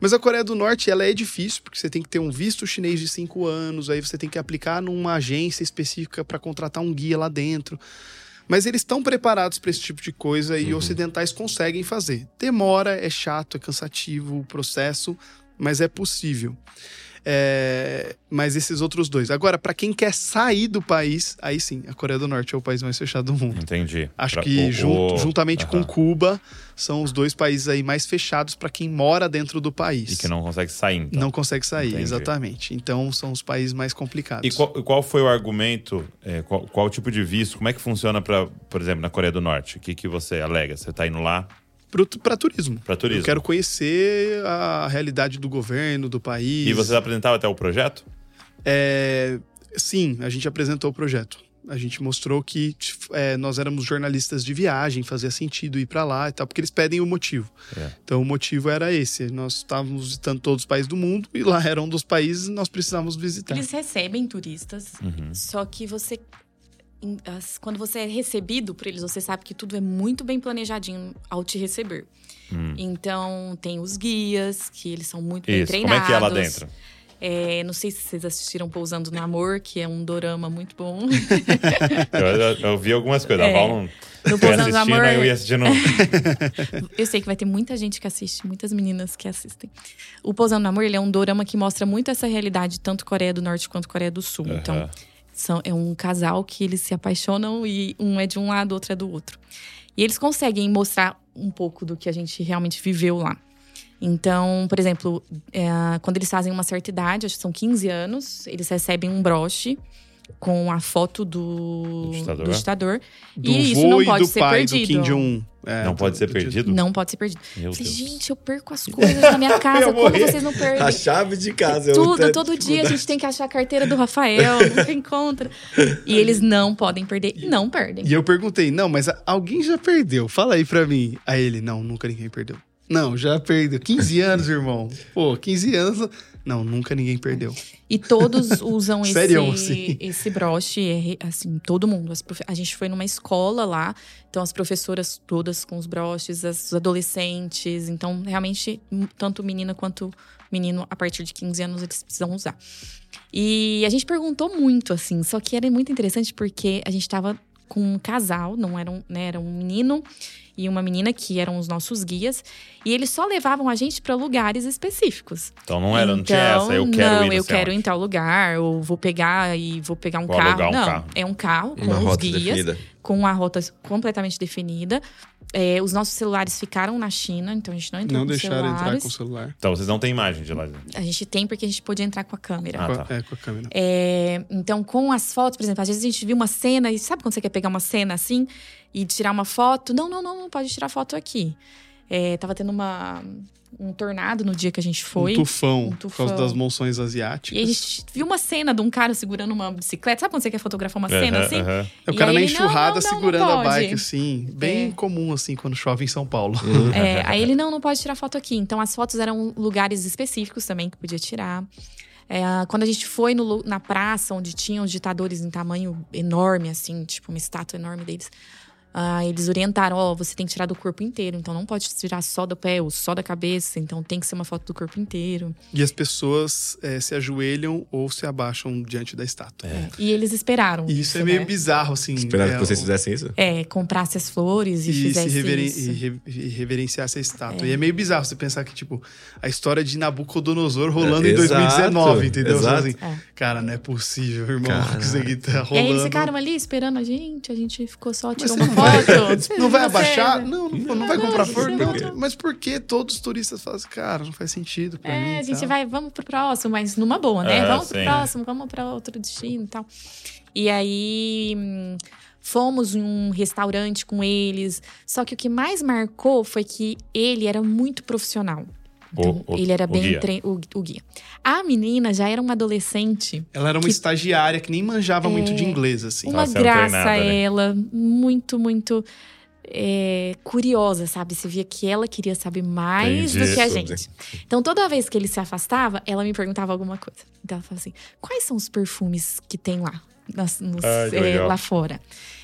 Mas a Coreia do Norte, ela é difícil, porque você tem que ter um visto chinês de cinco anos, aí você tem que aplicar numa agência específica para contratar um guia lá dentro. Mas eles estão preparados para esse tipo de coisa e uhum. ocidentais conseguem fazer. Demora, é chato, é cansativo o processo, mas é possível. É, mas esses outros dois. Agora, para quem quer sair do país, aí sim, a Coreia do Norte é o país mais fechado do mundo. Entendi. Acho pra, que o, juntamente com Cuba são os dois países aí mais fechados para quem mora dentro do país. E que não consegue sair. Então. Não consegue sair, Entendi. exatamente. Então são os países mais complicados. E qual, qual foi o argumento? É, qual, qual tipo de visto? Como é que funciona para, por exemplo, na Coreia do Norte? O que, que você alega? Você está indo lá? Para turismo. Para turismo. Eu quero conhecer a realidade do governo, do país. E vocês apresentavam até o projeto? É, sim, a gente apresentou o projeto. A gente mostrou que é, nós éramos jornalistas de viagem, fazia sentido ir para lá e tal, porque eles pedem o motivo. É. Então o motivo era esse: nós estávamos visitando todos os países do mundo e lá era um dos países nós precisávamos visitar. Eles recebem turistas, uhum. só que você quando você é recebido por eles, você sabe que tudo é muito bem planejadinho ao te receber. Hum. Então, tem os guias, que eles são muito Isso. bem treinados. Como é que é lá dentro? É, não sei se vocês assistiram Pousando no Amor, que é um dorama muito bom. eu, eu, eu, vi algumas coisas. É, a Val não no Pousando no Amor. Eu ia assistindo. eu sei que vai ter muita gente que assiste, muitas meninas que assistem. O Pousando no Amor, ele é um dorama que mostra muito essa realidade, tanto Coreia do Norte quanto Coreia do Sul. Então, são, é um casal que eles se apaixonam e um é de um lado, outro é do outro. E eles conseguem mostrar um pouco do que a gente realmente viveu lá. Então, por exemplo, é, quando eles fazem uma certa idade, acho que são 15 anos, eles recebem um broche com a foto do, Do ditador. do ditador. Do e isso não e pode do ser pai do perdido. É, Não pode ser do- perdido? Não pode ser perdido. Meu Falei, Deus. gente, eu perco as coisas na minha casa. Como vocês não perdem? A chave de casa. é Tudo, todo dia a gente tem que achar a carteira do Rafael, nunca encontra. E eles não podem perder. E não perdem. E eu perguntei, não, mas alguém já perdeu? Fala aí pra mim. Aí ele, não, nunca ninguém perdeu. Não, já perdeu. 15 anos, irmão. Pô, 15 anos. Não, nunca ninguém perdeu. E todos usam esse, Sério, esse broche, é, assim, todo mundo. A gente foi numa escola lá, então as professoras todas com os broches, as- os adolescentes. Então, realmente, tanto menina quanto menino, a partir de 15 anos, eles precisam usar. E a gente perguntou muito, assim, só que era muito interessante porque a gente tava com um casal, não era um, né, era um menino e uma menina que eram os nossos guias, e eles só levavam a gente para lugares específicos. Então não era, não tinha essa, eu quero não, ir não eu quero ir onde. em tal lugar, ou vou pegar e vou pegar um Vou carro. um não, carro. é um carro com Uma os guias, definida. com a rota completamente definida. É, os nossos celulares ficaram na China, então a gente não entrou Não com deixaram celulares. entrar com o celular. Então vocês não têm imagem de lá. A gente tem porque a gente podia entrar com a câmera. Ah, tá. É, com a câmera. É, então, com as fotos, por exemplo, às vezes a gente viu uma cena e sabe quando você quer pegar uma cena assim e tirar uma foto? Não, não, não, não pode tirar foto aqui. É, tava tendo uma, um tornado no dia que a gente foi. um tufão, Um por causa tufão. das monções asiáticas. E a gente viu uma cena de um cara segurando uma bicicleta. Sabe quando você quer fotografar uma cena assim? aham. É o cara na não, enxurrada não, não, não segurando a pode. bike, assim. Bem É. comum, assim, quando chove em São Paulo. É, aí ele, não, não pode tirar foto aqui. Então, as fotos eram lugares específicos também que podia tirar. É, quando a gente foi no na praça, onde tinham os ditadores em tamanho enorme, assim, tipo uma estátua enorme deles, ah, eles orientaram: ó, você tem que tirar do corpo inteiro, então não pode tirar só do pé ou só da cabeça, então tem que ser uma foto do corpo inteiro. E as pessoas é, se ajoelham ou se abaixam diante da estátua. É, E eles esperaram. E isso é meio né? bizarro, assim. Esperaram é, que vocês o- fizessem isso? É, comprasse as flores e, e se fizesse reveren- isso. e re- e reverenciasse a estátua. E é meio bizarro você pensar que, tipo, a história de Nabucodonosor rolando É, em exato, 2019, entendeu? Você fala exato. Assim, É. Cara, não é possível, irmão, Cara. que isso aqui tá E rolando. aí eles ficaram ali esperando a gente, a gente ficou só, tirou você uma vai- foto. Não vai abaixar? Não, não, não vai comprar flor? não, não. Mas por que todos os turistas falam assim, cara, não faz sentido pra mim? É, a gente tal. vai, vamos pro próximo, mas numa boa, né? Ah, vamos pro sim. próximo, vamos pra outro destino e tal. E aí hum, fomos em um restaurante com eles. Só que o que mais marcou foi que ele era muito profissional. Então, O- o- ele era o bem guia. tre- o, o guia. A menina já era uma adolescente. Ela era uma que- estagiária que nem manjava muito É. de inglês, assim. Uma sendo graça treinada, né? ela, muito, muito é, curiosa, sabe? Você via que ela queria saber mais Entendi. do que a Sobre. gente. Então, toda vez que ele se afastava, ela me perguntava alguma coisa. Então, ela falava assim: quais são os perfumes que tem lá? nas- nos- Ai, é, lá fora.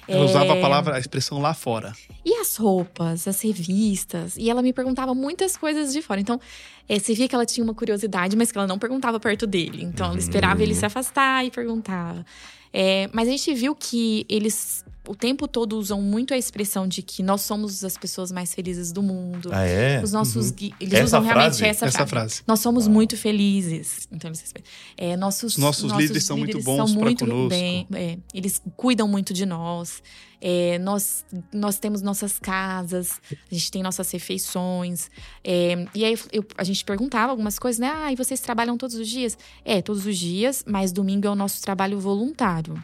Ela usava a É, palavra, a expressão lá fora. E as roupas, as revistas. E ela me perguntava muitas coisas de fora. Então, é, você via que ela tinha uma curiosidade, mas que ela não perguntava perto dele. Então, ela esperava ele se afastar e perguntava. É, mas a gente viu que eles o tempo todo usam muito a expressão de que nós somos as pessoas mais felizes do mundo. Ah, é? Os nossos gui- Eles Essa usam realmente frase? essa, Essa frase. frase. Nós somos muito felizes. Então, eles respeitam. é, nossos, Nossos líderes são muito bons muito conosco. bem- é, eles cuidam muito de nós. É, nós, nós temos nossas casas, a gente tem nossas refeições. É, e aí eu- a gente perguntava algumas coisas, né? Ah, e vocês trabalham todos os dias? É, todos os dias, mas domingo é o nosso trabalho voluntário.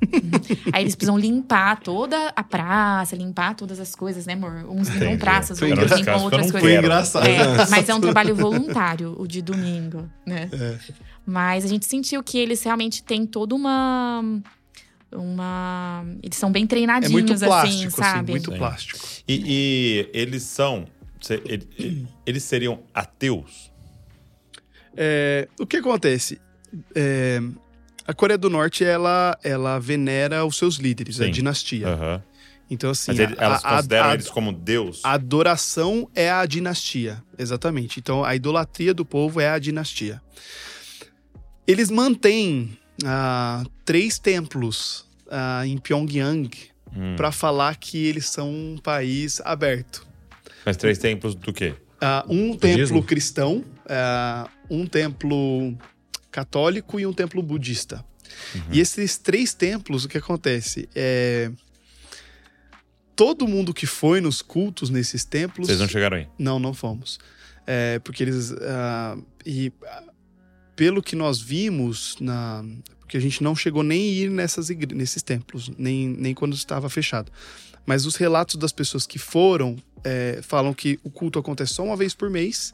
Aí eles precisam limpar toda a praça, limpar todas as coisas, né, amor? Uns limpam Entendi. praças, Foi outros limpam outras coisas. Foi engraçado. É, mas é um trabalho voluntário, o de domingo, né? É. Mas a gente sentiu que eles realmente têm toda uma. Uma. Eles são bem É treinadinhos, muito assim, plástico, assim, sabe? muito plástico. E, e eles são. Eles seriam ateus? É, o que acontece? É, a Coreia do Norte, ela, ela venera os seus líderes, a Sim. dinastia. Aham. Então, assim, Mas ele- a- elas a- consideram a- eles como Deus? A adoração é a dinastia, exatamente. Então, a idolatria do povo é a dinastia. Eles mantêm ah, três templos ah, em Pyongyang Hum. para falar que eles são um país aberto. Mas três templos do quê? Ah, um Budismo? templo cristão, ah, um templo católico e um templo budista. Uhum. E esses três templos, o que acontece? É, todo mundo que foi nos cultos nesses templos. Vocês não chegaram aí? Não, não fomos. É, porque eles. ah, e pelo que nós vimos na. porque a gente não chegou nem a ir nessas igre... nesses templos, nem, nem quando estava fechado. Mas os relatos das pessoas que foram é, falam que o culto acontece só uma vez por mês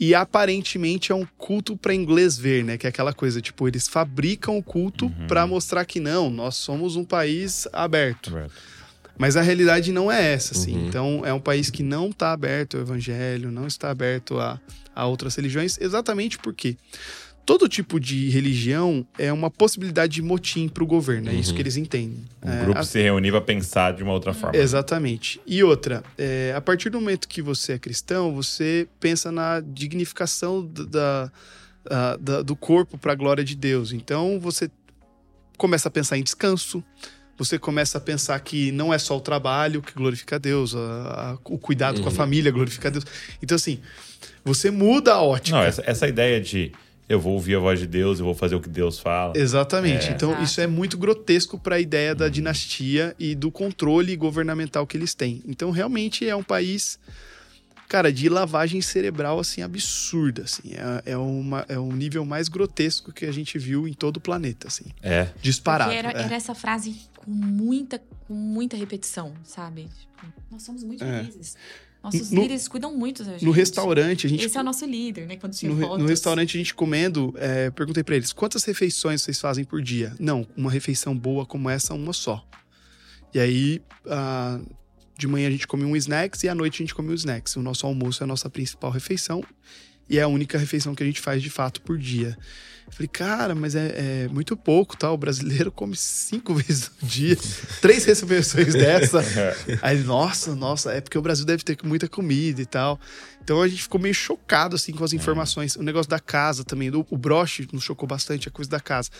e aparentemente é um culto para inglês ver, né? Que é aquela coisa, tipo, eles fabricam o culto uhum. para mostrar que não, nós somos um país aberto. aberto. Mas a realidade não é essa, assim. Uhum. Então, é um país que não está aberto ao evangelho, não está aberto a, a outras religiões, exatamente porque todo tipo de religião é uma possibilidade de motim para o governo, é uhum. isso que eles entendem. O é, grupo a... se reunir para pensar de uma outra forma. Exatamente. E outra, é, a partir do momento que você é cristão, você pensa na dignificação da, da, da do corpo para a glória de Deus. Então você começa a pensar em descanso, você começa a pensar que não é só o trabalho que glorifica a Deus, a, a, o cuidado uhum. com a uhum. família glorifica a Deus. Então, assim, você muda a ótica. Não, essa, essa ideia de eu vou ouvir a voz de Deus, eu vou fazer o que Deus fala. Exatamente. É. Então, Exato. isso é muito grotesco para a ideia da dinastia e do controle governamental que eles têm. Então, realmente é um país, cara, de lavagem cerebral, assim, absurda, assim. É, é, uma, é um nível mais grotesco que a gente viu em todo o planeta, assim. É. Disparado. Era, é. era, essa frase com muita, com muita repetição, sabe? Tipo, nós somos muito é. felizes. Nossos no, líderes cuidam muito da gente. No restaurante, a gente. Esse é o nosso líder, né? Quando no, fotos. no restaurante, a gente comendo, é, perguntei para eles: quantas refeições vocês fazem por dia? Não, uma refeição boa como essa, uma só. E aí, uh, de manhã a gente come um snacks e à noite a gente come um snacks. O nosso almoço é a nossa principal refeição e é a única refeição que a gente faz de fato por dia. Eu falei, cara, mas é, é, muito pouco, tá? O brasileiro come cinco vezes no dia, três refeições dessa. Aí, nossa, nossa, é porque o Brasil deve ter muita comida e tal. Então a gente ficou meio chocado, assim, com as informações. O negócio da casa também, o, o broche nos chocou bastante, a coisa da casa.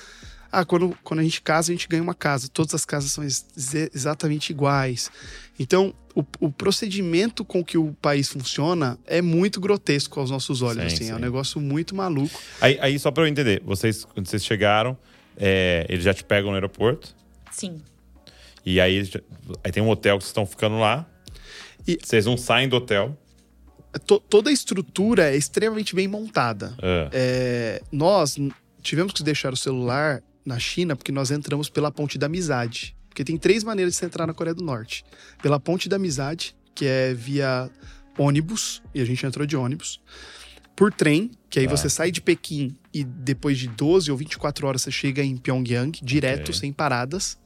Ah, quando, quando a gente casa, a gente ganha uma casa. Todas as casas são ex exatamente iguais. Então, o, o, procedimento com que o país funciona é muito grotesco aos nossos olhos. Sim, assim, sim. É um negócio muito maluco. Aí, aí só para eu entender, vocês, quando vocês chegaram, é, eles já te pegam no aeroporto? Sim. E aí, aí tem um hotel que vocês estão ficando lá. E vocês não saem do hotel. toda a estrutura é extremamente bem montada. É. É, nós tivemos que deixar o celular na China porque nós entramos pela Ponte da Amizade. Porque tem três maneiras de você entrar na Coreia do Norte: pela Ponte da Amizade, que é via ônibus, e a gente entrou de ônibus. Por trem, que aí ah. você sai de Pequim e depois de 12 ou 24 horas você chega em Pyongyang, direto, okay. sem paradas.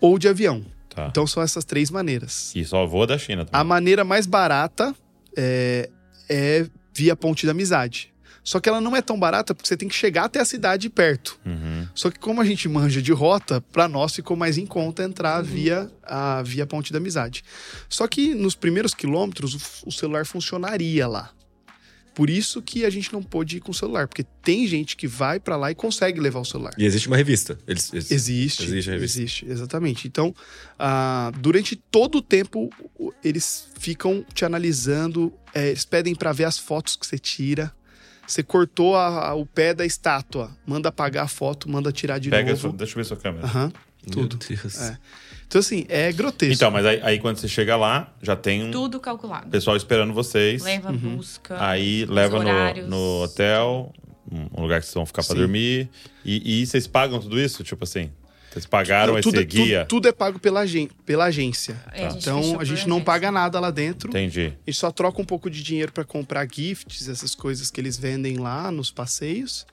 Ou de avião. Tá. Então são essas três maneiras. E só voa da China também. A maneira mais barata é, é via Ponte da Amizade. Só que ela não é tão barata porque você tem que chegar até a cidade perto. Uhum. Só que como a gente manja de rota, para nós ficou mais em conta entrar uhum. via a via Ponte da Amizade. Só que nos primeiros quilômetros o, o celular funcionaria lá. Por isso que a gente não pôde ir com o celular, porque tem gente que vai para lá e consegue levar o celular. E existe uma revista. Eles, eles, existe. Existe, existe, exatamente. Então, uh, durante todo o tempo, eles ficam te analisando, é, eles pedem para ver as fotos que você tira. Você cortou a, a, o pé da estátua. Manda apagar a foto, manda tirar de Pega novo. Sua, deixa eu ver sua câmera. Aham. Uhum, tudo. É. Então, assim, é grotesco. Então, mas aí, aí, quando você chega lá, já tem um. Tudo calculado. Pessoal esperando vocês. Leva uhum. busca. Aí leva no, no, hotel, um lugar que vocês vão ficar para dormir. E, e vocês pagam tudo isso? Tipo assim. Vocês pagaram não, tudo, esse guia? Tudo, tudo, é pago pela, pela agência. É, a então a gente não agência. paga nada lá dentro. Entendi. A gente só troca um pouco de dinheiro para comprar gifts, essas coisas que eles vendem lá nos passeios.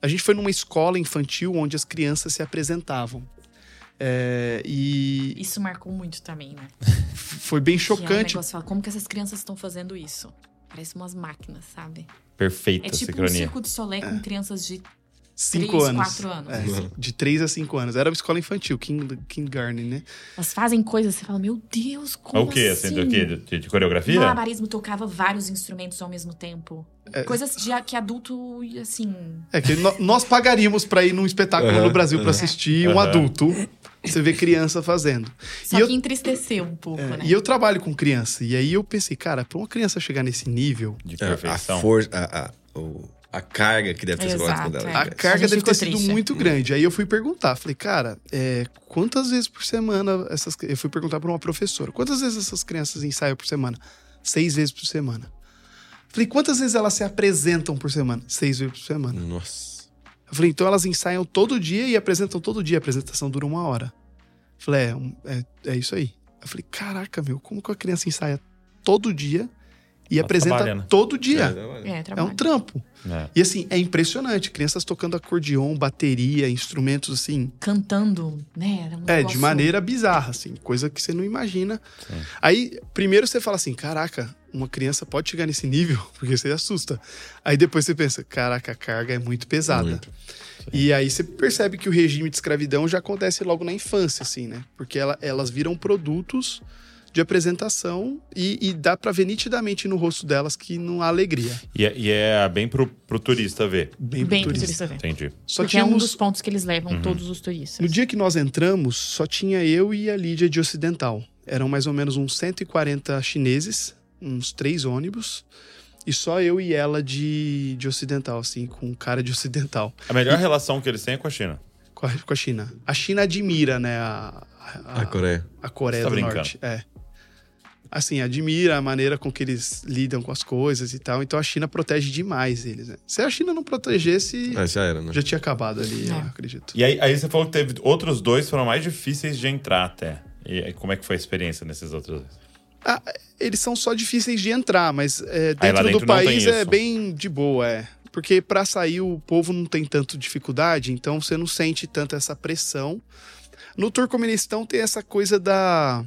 A gente foi numa escola infantil onde as crianças se apresentavam. É, e. Isso marcou muito também, né? Foi bem chocante. É um negócio, fala, como que essas crianças estão fazendo isso? Parece umas máquinas, sabe? Perfeita é tipo sincronia. um circo de solé com é. crianças de Cinco três, anos. quatro anos. É, de três a cinco anos. Era uma escola infantil, King, Kindergarten, né? Elas fazem coisas, você fala, meu Deus, como o quê? assim? Assim, do quê? De, de coreografia? Malabarismo tocava vários instrumentos ao mesmo tempo. É, coisas de, que adulto, assim... É que no, nós pagaríamos para ir num espetáculo uhum, no Brasil uhum. para assistir uhum. um adulto. Você vê criança fazendo. Só e que eu, entristeceu um pouco, é, né? E eu trabalho com criança. E aí eu pensei, cara, para uma criança chegar nesse nível... De perfeição. A força... A, a, o a carga que deve ter sido Exato, dela. É. A carga a deve ter sido muito grande. Aí eu fui perguntar, falei, cara, é, quantas vezes por semana essas. Eu fui perguntar para uma professora, quantas vezes essas crianças ensaiam por semana? Seis vezes por semana. Falei, quantas vezes elas se apresentam por semana? Seis vezes por semana. Nossa. Eu falei, então elas ensaiam todo dia e apresentam todo dia. A apresentação dura uma hora. Eu falei, é, é, é isso aí. Eu falei, caraca, meu, como que a criança ensaia todo dia e Ela apresenta né? todo dia? É, É, É um trampo. É. E assim, é impressionante. Crianças tocando acordeon, bateria, instrumentos assim. Cantando, né? Era um É, de negócio- maneira bizarra, assim, coisa que você não imagina. Sim. Aí, primeiro você fala assim: caraca, uma criança pode chegar nesse nível, porque você assusta. Aí depois você pensa: caraca, a carga é muito pesada. Muito. E aí você percebe que o regime de escravidão já acontece logo na infância, assim, né? Porque ela- elas viram produtos de apresentação e, e dá pra ver nitidamente no rosto delas que não há alegria. E, é, e é bem pro, pro turista ver. Bem, Bem pro turista. turista ver. Entendi. Só Porque é um tínhamos- dos pontos que eles levam Uhum. todos os turistas. No dia que nós entramos, só tinha eu e a Lídia de Ocidental. Eram mais ou menos uns 140 chineses, uns três ônibus, e só eu e ela de, de Ocidental, assim, com cara de Ocidental, A melhor relação que eles têm é com a China. com a, com a China. A China admira, né, a, a, A Coreia. a Coreia Você tá do brincando. Norte. É. Assim, admira a maneira com que eles lidam com as coisas e tal. Então a China protege demais eles. Né? Se a China não protegesse, Ah, já era, né? já tinha acabado ali, eu É. acredito. E aí, aí você falou que teve outros dois foram mais difíceis de entrar até. E aí, como é que foi a experiência nesses outros dois? Ah, eles são só difíceis de entrar, mas é, dentro, dentro do país é bem de boa, é. Porque pra sair o povo não tem tanto dificuldade, então você não sente tanto essa pressão. No Turcomenistão tem essa coisa da,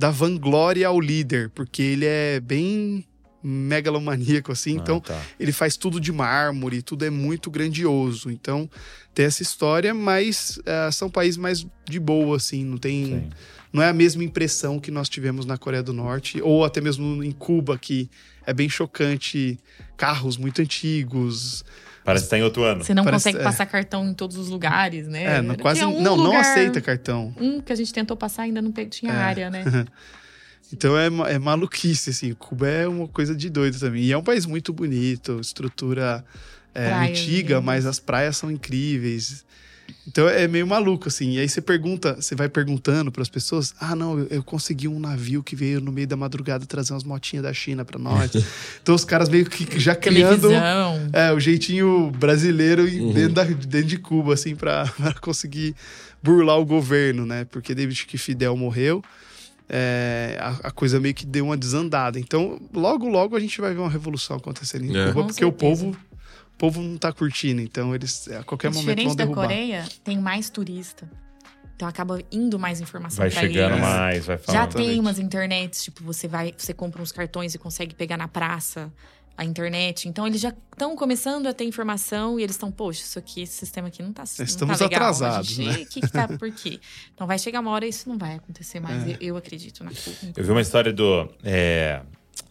da vanglória ao líder, porque ele é bem megalomaníaco, assim, então Ah, tá. ele faz tudo de mármore, tudo é muito grandioso. Então tem essa história, mas eh, são países mais de boa, assim, não tem. Sim. Não é a mesma impressão que nós tivemos na Coreia do Norte, ou até mesmo em Cuba, que é bem chocante. Carros muito antigos. Parece que tá em outro ano. Você não Parece- consegue é. passar cartão em todos os lugares, né? É, não, quase. um não, não lugar- aceita cartão. Um que a gente tentou passar ainda não tinha É. área, né? Então é, é maluquice, assim. Cuba é uma coisa de doido também. E é um país muito bonito, estrutura é, Praias antiga, lindas. mas as praias são incríveis. Então é meio maluco, assim. E aí você pergunta, você vai perguntando para as pessoas: ah, não, eu, eu consegui um navio que veio no meio da madrugada trazer umas motinhas da China para nós. então os caras meio que já criando. Televisão. É, o jeitinho brasileiro Uhum. dentro, da- dentro de Cuba, assim, pra conseguir burlar o governo, né? Porque desde que Fidel morreu, é, a, a coisa meio que deu uma desandada. Então, logo, logo a gente vai ver uma revolução acontecendo em É. Cuba, Com porque certeza. o povo não tá curtindo. Então, eles a qualquer momento vão Diferente da derrubar. Coreia, tem mais turista. Então acaba indo mais informação Vai pra chegando eles. mais, vai Já falando. Exatamente. tem umas internets, tipo, você vai, você compra uns cartões e consegue pegar na praça a internet. Então eles já estão começando a ter informação e eles estão, poxa, isso aqui, esse sistema aqui não tá, não Estamos tá legal. atrasados, a né? gente, que, que tá por quê? Então vai chegar uma hora e isso não vai acontecer mais. É. Eu, eu acredito na. Eu vi uma história do, é,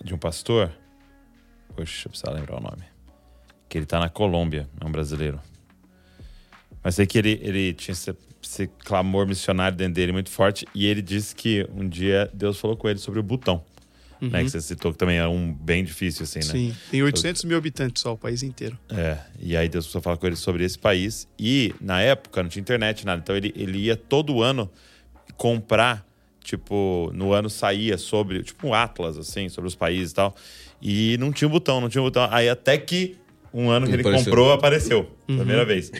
de um pastor. Poxa, eu preciso lembrar o nome. Que ele tá na Colômbia, é um brasileiro. Mas sei que ele, ele tinha esse, esse clamor missionário dentro dele muito forte. E ele disse que um dia Deus falou com ele sobre o botão. Né, que você citou que também é um bem difícil, assim, né? Sim, tem 800 mil habitantes só, o país inteiro. É, e aí Deus começou a falar com ele sobre esse país. E na época não tinha internet, nada. Então ele, ele ia todo ano comprar, tipo, no ano saía sobre, tipo um atlas, assim, sobre os países e tal. E não tinha um botão, não tinha um botão. Aí até que um ano que ele Apareceu. comprou, apareceu. Primeira vez.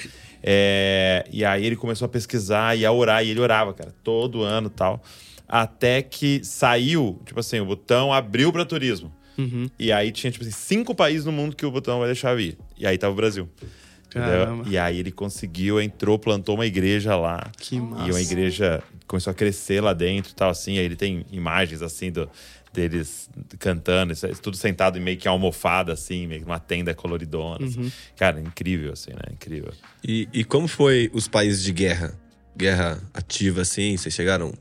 É, e aí ele começou a pesquisar e a orar. E ele orava, cara, todo ano e tal. Até que saiu, tipo assim, o botão abriu para turismo. Uhum. E aí tinha, tipo assim, cinco países no mundo que o botão vai deixar vir. E aí tava o Brasil. E aí ele conseguiu, entrou, plantou uma igreja lá. Que E uma massa. igreja começou a crescer lá dentro e tal, assim. Aí ele tem imagens, assim, do, deles cantando, isso, isso tudo sentado em meio que almofada, assim, meio que uma tenda coloridona. assim. Uhum. Cara, incrível, assim, né? Incrível. E, e como foi os países de guerra? Guerra ativa, assim? Vocês chegaram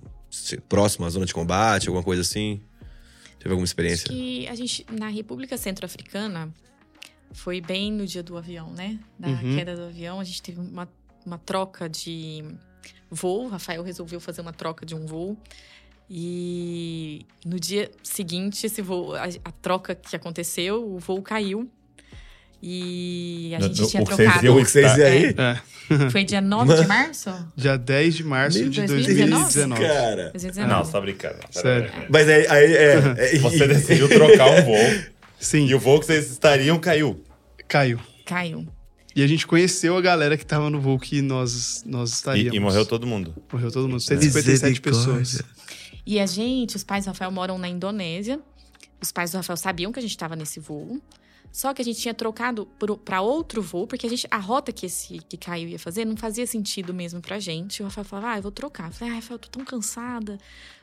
próximo à zona de combate, alguma coisa assim? Teve alguma Acho experiência? que a gente, na República Centro-Africana, foi bem no dia do avião, né? Da Uhum. queda do avião, a gente teve uma, uma troca de voo. O Rafael resolveu fazer uma troca de um voo. E no dia seguinte, esse voo, a, a troca que aconteceu, o voo caiu. E a gente no- tinha o vocês trocado. O que vocês aí? É, Foi dia 9 de março? dia 10 de março de Deus, 2019. Cara. 2019. Não, você tá brincando. Sério. Mas aí. aí é, é- Você decidiu trocar um voo Sim, e o voo que vocês estariam caiu. caiu. Caiu. E a gente conheceu a galera que tava no voo que nós, nós estaríamos. E, e morreu todo mundo. Morreu todo mundo. 157 pessoas. E a gente, os pais do Rafael moram na Indonésia. Os pais do Rafael sabiam que a gente estava nesse voo. Só que a gente tinha trocado para outro voo, porque a gente a rota que esse que caiu ia fazer não fazia sentido mesmo pra gente. O Rafael falava: "Ah, eu vou trocar". Eu falei: "Ah, Rafael, eu tô tão cansada.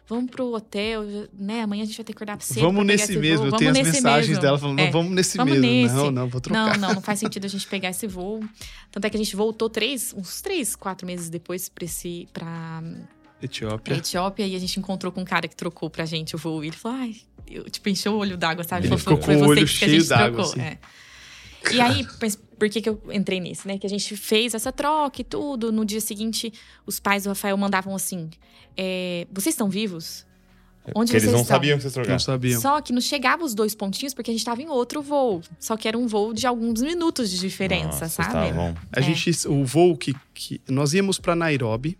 Vamos pro hotel, né? Amanhã a gente vai ter que acordar cedo Vamos nesse mesmo. Eu tenho as mensagens mesmo. dela falando: é. "Vamos nesse vamos mesmo". Nesse. Não, não, vou trocar. Não, não, não faz sentido a gente pegar esse voo. Tanto é que a gente voltou três, uns três, quatro meses depois para esse para Etiópia. Etiópia e a gente encontrou com um cara que trocou pra gente o voo. E ele falou: "Ai, eu tipo encheu o olho d'água, sabe? Ele falou, ficou com o olho cheio d'água, assim. É. E aí, por que, que eu entrei nisso, né? Que a gente fez essa troca e tudo. No dia seguinte, os pais do Rafael mandavam assim: é, Vocês estão vivos? Onde porque eles não estão? sabiam que vocês trocaram. Não sabiam. Só que não chegava os dois pontinhos porque a gente estava em outro voo. Só que era um voo de alguns minutos de diferença, Nossa, sabe? Estavam... A é. gente, o voo que, que nós íamos para Nairobi.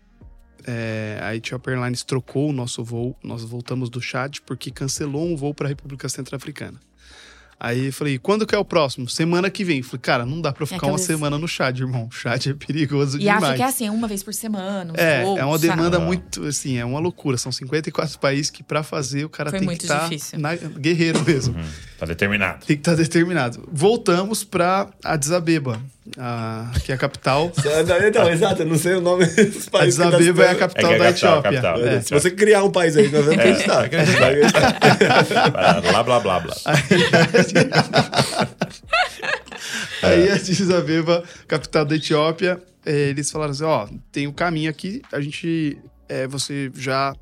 É, a Ethiopia Airlines trocou o nosso voo. Nós voltamos do Chad porque cancelou um voo para a República Centro-Africana. Aí eu falei, quando que é o próximo? Semana que vem. Falei, cara, não dá pra ficar é uma semana no Chad, irmão. O Chad é perigoso e demais. E acha que é assim, uma vez por semana. Um é, voo, é uma demanda sabe? muito, assim, é uma loucura. São 54 países que para fazer o cara Foi tem muito que estar tá guerreiro mesmo. Uhum. Tá determinado. Tem que estar tá determinado. Voltamos pra Addis Abeba, a, que é a capital. não, exato, eu não sei o nome dos países. Addis Abeba é a capital é, é da capital, Etiópia. Capital, é. Se você criar um país aí, nós vamos acreditar. blá, blá, blá, blá. Aí a Addis Abeba, capital da Etiópia, eles falaram assim, ó, tem um caminho aqui, a gente, é, você já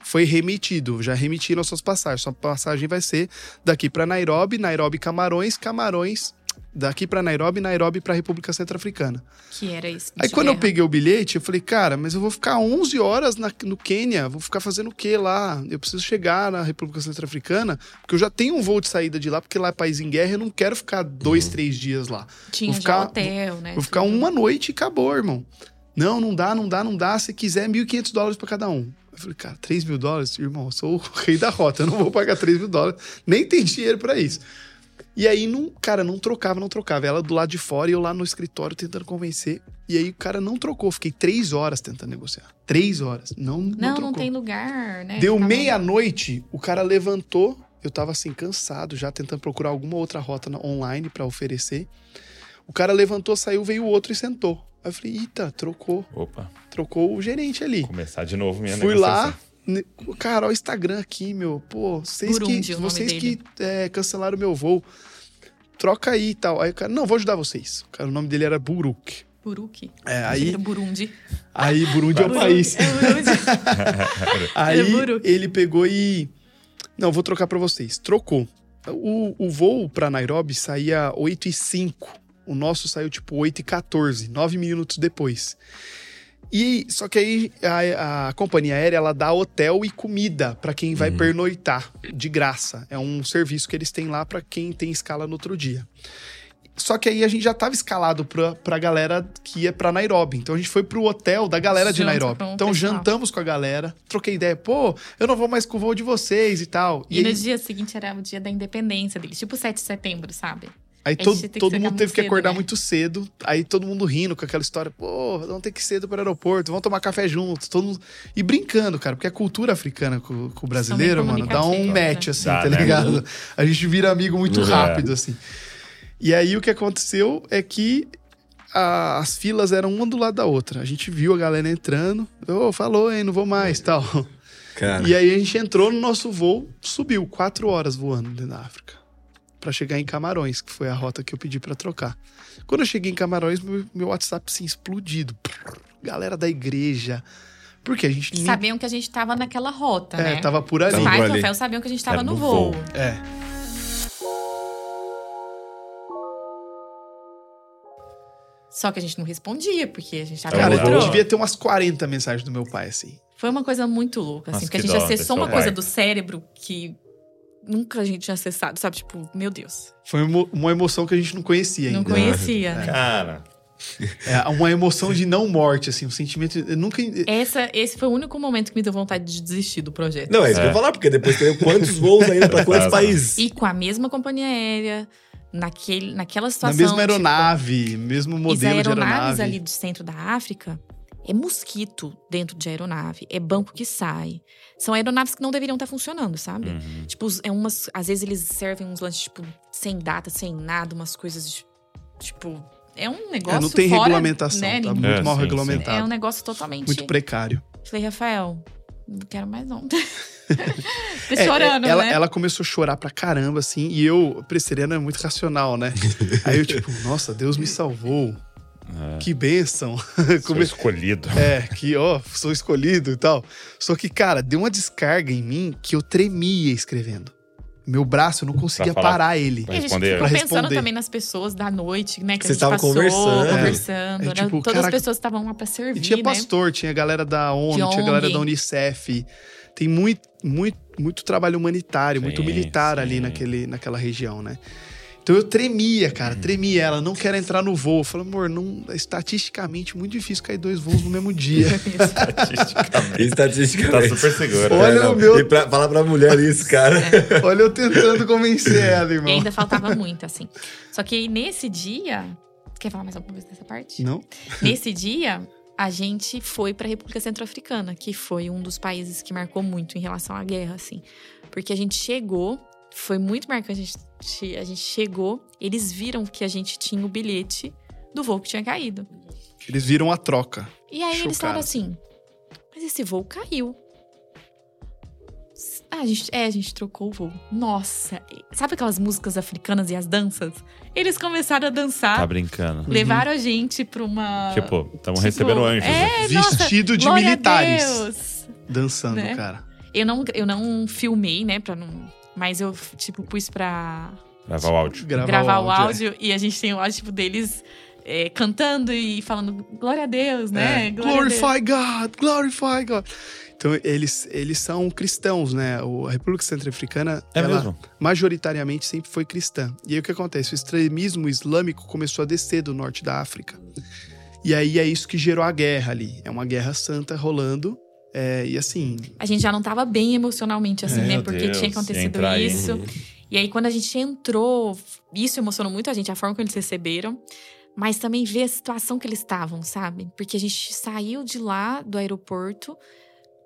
foi remitido, já remitiram as suas passagens. Sua passagem vai ser daqui para Nairobi, Nairobi Camarões, Camarões daqui para Nairobi, Nairobi para República Centro-Africana. Que era isso. Aí quando guerra. eu peguei o bilhete, eu falei, cara, mas eu vou ficar 11 horas na, no Quênia, vou ficar fazendo o quê lá? Eu preciso chegar na República Centro-Africana, porque eu já tenho um voo de saída de lá, porque lá é país em guerra, eu não quero ficar dois, uhum. três dias lá. Tinha vou ficar, hotel, né? Vou ficar uma noite e acabou, irmão. Não, não dá, não dá, não dá. Se quiser, 1.500 dólares para cada um. Eu falei, cara, 3 mil dólares? Irmão, eu sou o rei da rota, eu não vou pagar 3 mil dólares. Nem tem dinheiro para isso. E aí, não, cara, não trocava, não trocava. Ela do lado de fora e eu lá no escritório tentando convencer. E aí o cara não trocou. Fiquei três horas tentando negociar. Três horas. Não, não, não, trocou. não tem lugar, né? Deu meia-noite, o cara levantou. Eu tava assim, cansado, já tentando procurar alguma outra rota online para oferecer. O cara levantou, saiu, veio o outro e sentou. Aí eu falei, eita, trocou. Opa. Trocou o gerente ali. Começar de novo minha Fui lá, Cara, olha o Instagram aqui, meu. Pô, vocês Burundi, que, vocês que é, cancelaram meu voo. Troca aí e tal. Aí o cara, não, vou ajudar vocês. O, cara, o nome dele era Buruk. Buruk. É, aí. Era Burundi. Aí Burundi é o país. É Burundi. aí ele pegou e. Não, vou trocar para vocês. Trocou. O, o voo para Nairobi saía 8 e 5. O nosso saiu tipo 8 e 14, 9 minutos depois. E só que aí a, a, companhia aérea ela dá hotel e comida para quem vai uhum. pernoitar de graça. É um serviço que eles têm lá para quem tem escala no outro dia. Só que aí a gente já tava escalado pra, pra galera que ia pra Nairobi. Então a gente foi pro hotel da galera de Nairobi. Então jantamos com a galera, troquei ideia. Pô, eu não vou mais com o voo de vocês e tal. E, e no aí... dia seguinte era o dia da independência deles, tipo 7 de setembro, sabe? Aí todo, todo mundo teve que acordar né? muito cedo. Aí todo mundo rindo com aquela história. Pô, vamos ter que ir cedo para o aeroporto, vamos tomar café juntos. Todo mundo... E brincando, cara, porque a cultura africana com, com o brasileiro, mano, dá um match, assim, dá, tá né? ligado? A gente vira amigo muito é. rápido, assim. E aí o que aconteceu é que a, as filas eram uma do lado da outra. A gente viu a galera entrando. Ô, oh, falou, hein, não vou mais, tal. Cara. E aí a gente entrou no nosso voo, subiu quatro horas voando dentro da África para chegar em Camarões, que foi a rota que eu pedi para trocar. Quando eu cheguei em Camarões, meu, meu WhatsApp assim explodido. Galera da igreja. Porque a gente. Sabiam que a gente tava naquela rota, é, né? tava por ali. Os pais do Rafael sabiam que a gente tava no, no voo. voo. É. Só que a gente não respondia, porque a gente tava Cara, eu devia ter umas 40 mensagens do meu pai, assim. Foi uma coisa muito louca, assim, Nossa, porque a gente acessou uma coisa do cérebro que nunca a gente tinha acessado, sabe? Tipo, meu Deus. Foi uma emoção que a gente não conhecia ainda. Não conhecia, né? Cara. É uma emoção de não morte, assim, um sentimento. Eu nunca. Essa, esse foi o único momento que me deu vontade de desistir do projeto. Não, é isso é. que eu ia falar, porque depois tem quantos voos ainda para quantos países. E com a mesma companhia aérea, naquele, naquela situação. Na mesma tipo, aeronave, mesmo e as modelo de aeronaves aeronave. ali do centro da África é mosquito dentro de aeronave, é banco que sai. São aeronaves que não deveriam estar funcionando, sabe? Uhum. Tipo, é umas. Às vezes eles servem uns lanches, tipo, sem data, sem nada, umas coisas de. Tipo. É um negócio. É, não tem fora, regulamentação, né, tá muito É, mal sim, sim. regulamentado. É um negócio totalmente. Muito precário. Falei, Rafael, não quero mais não. Tô É, chorando, é, ela, né? ela começou a chorar pra caramba, assim, e eu, Presteriano é muito racional, né? Aí eu, tipo, nossa, Deus me salvou. É. Que bênção. Sou Come- escolhido. É, que, ó, sou escolhido e tal. Só que, cara, deu uma descarga em mim que eu tremia escrevendo. Meu braço, eu não conseguia falar. parar ele. Pra E a gente responder. pensando responder. também nas pessoas da noite, né? Que Vocês gente estavam passou, conversando. conversando. É, né? tipo, Todas caraca- as pessoas estavam lá pra servir, E tinha né? pastor, tinha galera da ONU, tinha galera da Unicef. Tem muito, muito, muito trabalho humanitário, muito Sim, militar sim. ali naquele, naquela região, né? Então eu tremia, cara, tremia. Ela não quer entrar no voo. Eu falei, amor, não, é estatisticamente muito difícil cair dois voos no mesmo dia. Estatisticamente. Estatisticamente. Tá super seguro. Olha É, o meu- E pra, falar pra mulher isso, cara. Olha eu tentando convencer ela, E irmão. ainda faltava muito, assim. Só que aí, nesse dia. Quer falar mais alguma coisa dessa parte? Não? Nesse dia, a gente foi pra República Centro-Africana, que foi um dos países que marcou muito em relação à guerra, assim. Porque a gente chegou, foi muito marcante. A gente, a gente chegou, eles viram que a gente tinha o bilhete do voo que tinha caído. Eles viram a troca. E aí eles Chocado. falaram assim: Mas esse voo caiu. Ah, a gente, é, a gente trocou o voo. Nossa, sabe aquelas músicas africanas e as danças? Eles começaram a dançar, Tá brincando. levaram a gente pra uma. Tipo, estamos Tipo, recebendo anjos. né? É, nossa, Vestido de glória a militares. Deus. Dançando, Né? cara. Eu não, eu não filmei, né, pra não. Mas eu, tipo, pus pra Gravar o áudio. Gravar, gravar, o é. áudio e a gente tem o áudio, tipo, deles é, cantando e falando glória a Deus, né? É. Glória a Deus. Glorify God, glorify God. Então, eles, eles são cristãos, né? A República Centro-Africana, É ela mesmo? majoritariamente sempre foi cristã. E aí o que acontece? O extremismo islâmico começou a descer do norte da África. E aí é isso que gerou a guerra ali. É uma guerra santa rolando. É, e assim, A gente já não tava bem emocionalmente, assim, né? Porque Deus, tinha acontecido entrar aí. isso. E aí, quando a gente entrou, isso emocionou muito a gente, a forma como eles receberam. Mas também ver a situação que eles estavam, sabe? Porque a gente saiu de lá do aeroporto.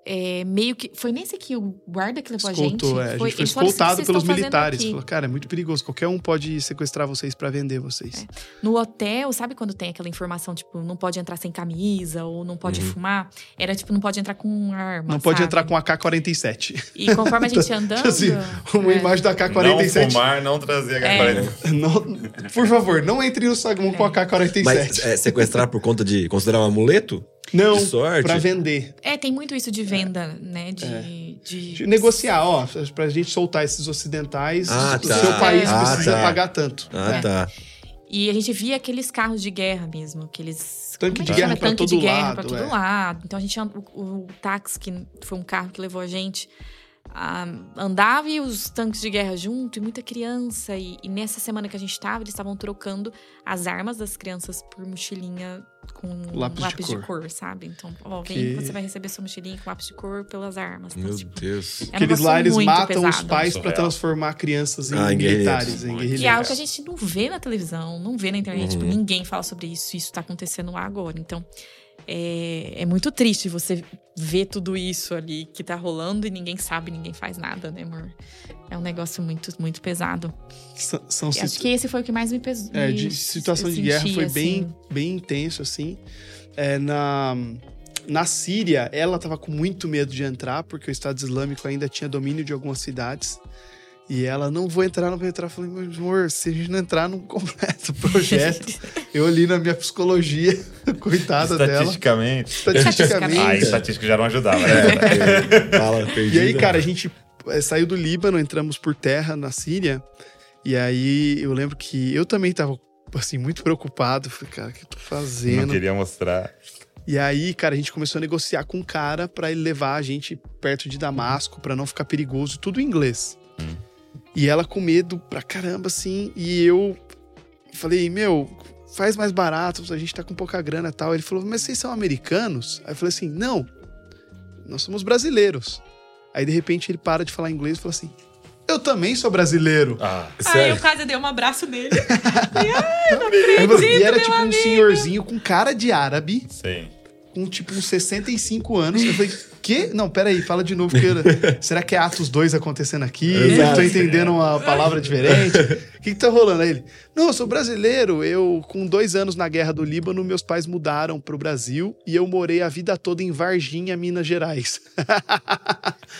É, meio que. Foi nesse que o guarda que levou a gente. escoltou, é, a gente foi assim, escoltado "O que vocês pelos militares. aqui?" Falou, cara, é muito perigoso. Qualquer um pode sequestrar vocês pra vender vocês. No hotel, sabe quando tem aquela informação, tipo, não pode entrar sem camisa ou não pode fumar? Era tipo, não pode entrar com arma. Uhum. Não pode sabe? entrar com AK-47. E conforme a gente andando. assim, uma é. imagem da Não AK-47. fumar, não trazer É. H40. Não- por favor, não entre no saguão com AK-47. Mas é, sequestrar por conta de considerar um amuleto? Não, de sorte. pra vender. É, tem muito isso de venda, né? De, É. de- De negociar, ó, pra gente soltar esses ocidentais, Ah, o tá. seu país Ah, precisa tá. pagar tanto. Ah, É. tá. E a gente via aqueles carros de guerra mesmo, aqueles. Tanque é de guerra Tanque todo de guerra lado, pra todo é. lado. Então a gente o, o táxi, que foi um carro que levou a gente, ah, andava e os tanques de guerra junto, e muita criança. E, e nessa semana que a gente tava, eles estavam trocando as armas das crianças por mochilinha com Lápis lápis, de de, cor. cor. sabe? Então, ó, vem Que- você vai receber sua mochilinha com lápis de cor pelas armas. Então, Meu tipo, Deus. é um eles lá eles matam os pesado. pais pra Surreal. transformar crianças em Ah, em militares, guerrilheiros. em guerrilheiros. Que é algo que a gente não vê na televisão, não vê na internet. Tipo, Uhum. ninguém fala sobre isso. Isso tá acontecendo lá agora. Então, é, é muito triste você ver tudo isso ali que tá rolando e ninguém sabe, ninguém faz nada, né, amor? É um negócio muito, muito pesado. São, são E Acho situ- que esse foi o que mais me pesou. é, de situação de guerra foi bem, bem intenso, assim. É, na, na Síria, ela tava com muito medo de entrar, porque o Estado Islâmico ainda tinha domínio de algumas cidades. E ela, não vou entrar, não vou entrar. Eu falei, meu amor, se a gente não entrar, não completa o projeto. Eu ali na minha psicologia, coitada dela. Estatisticamente. Estatisticamente. Ah, estatística já não ajudava. né? É, fala, E aí, cara, a gente eh, saiu do Líbano, entramos por terra na Síria. E aí eu lembro que eu também tava, assim, muito preocupado. Falei, cara, o que eu tô Não fazendo? queria mostrar. E aí, cara, a gente começou a negociar com um cara pra ele levar a gente perto de Damasco, pra não ficar perigoso, tudo em inglês. E ela com medo pra caramba, assim. E eu falei, meu, faz mais barato, a gente tá com pouca grana e tal. Ele falou, mas vocês são americanos? Aí eu falei assim, não, nós somos brasileiros. Aí de repente ele para de falar inglês e fala assim, eu também sou brasileiro. Ah, Aí eu quase dei um abraço nele. e, ai, não acredito, e era meu tipo um amigo. senhorzinho com cara de árabe, sim. Com tipo uns 65 anos. Eu falei, que? Não, peraí, fala de novo. Porque, será que é Atos 2 acontecendo aqui? Eu Exato. tô entendendo uma palavra diferente. O que, que tá rolando? Aí ele, não, eu sou brasileiro. Eu, com dois anos na guerra do Líbano, meus pais mudaram pro Brasil e eu morei a vida toda em Varginha, Minas Gerais.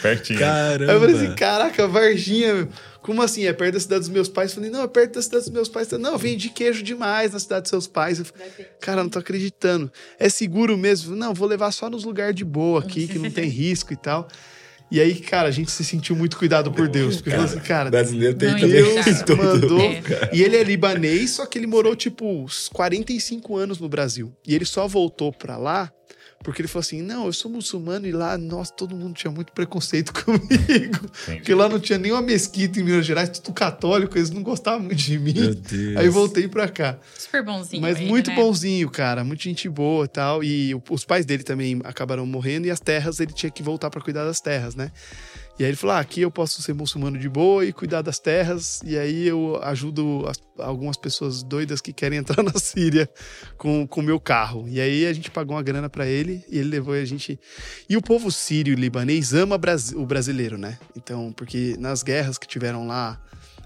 Pertinho. Caramba. Aí eu falei assim, caraca, Varginha, meu. Como assim? É perto da cidade dos meus pais? Eu falei, não, é perto da cidade dos meus pais. Não, eu vendi queijo demais na cidade dos seus pais. Eu falei, cara, não tô acreditando. É seguro mesmo? Não, vou levar só nos lugares de boa aqui, que não tem risco e tal. E aí, cara, a gente se sentiu muito cuidado por Deus. Porque falou assim, cara, Brasileiro tem Não, também Deus tudo. mandou. É. E ele é libanês, só que ele morou tipo uns 45 anos no Brasil. E ele só voltou pra lá porque ele falou assim: não, eu sou muçulmano e lá, nossa, todo mundo tinha muito preconceito comigo. Porque lá não tinha nenhuma mesquita em Minas Gerais, tudo católico, eles não gostavam muito de mim. Meu Deus. Aí voltei pra cá. Super bonzinho. Mas ele, muito né? bonzinho, cara. Muito gente boa e tal. E os pais dele também acabaram morrendo e as terras, ele tinha que voltar pra cuidar das terras, né? E aí ele falou: ah, aqui eu posso ser muçulmano de boa e cuidar das terras. E aí eu ajudo as- algumas pessoas doidas que querem entrar na Síria com o meu carro. E aí a gente pagou uma grana pra ele e ele levou a gente. E o povo sírio e libanês ama o brasileiro, né? Então, porque nas guerras que tiveram lá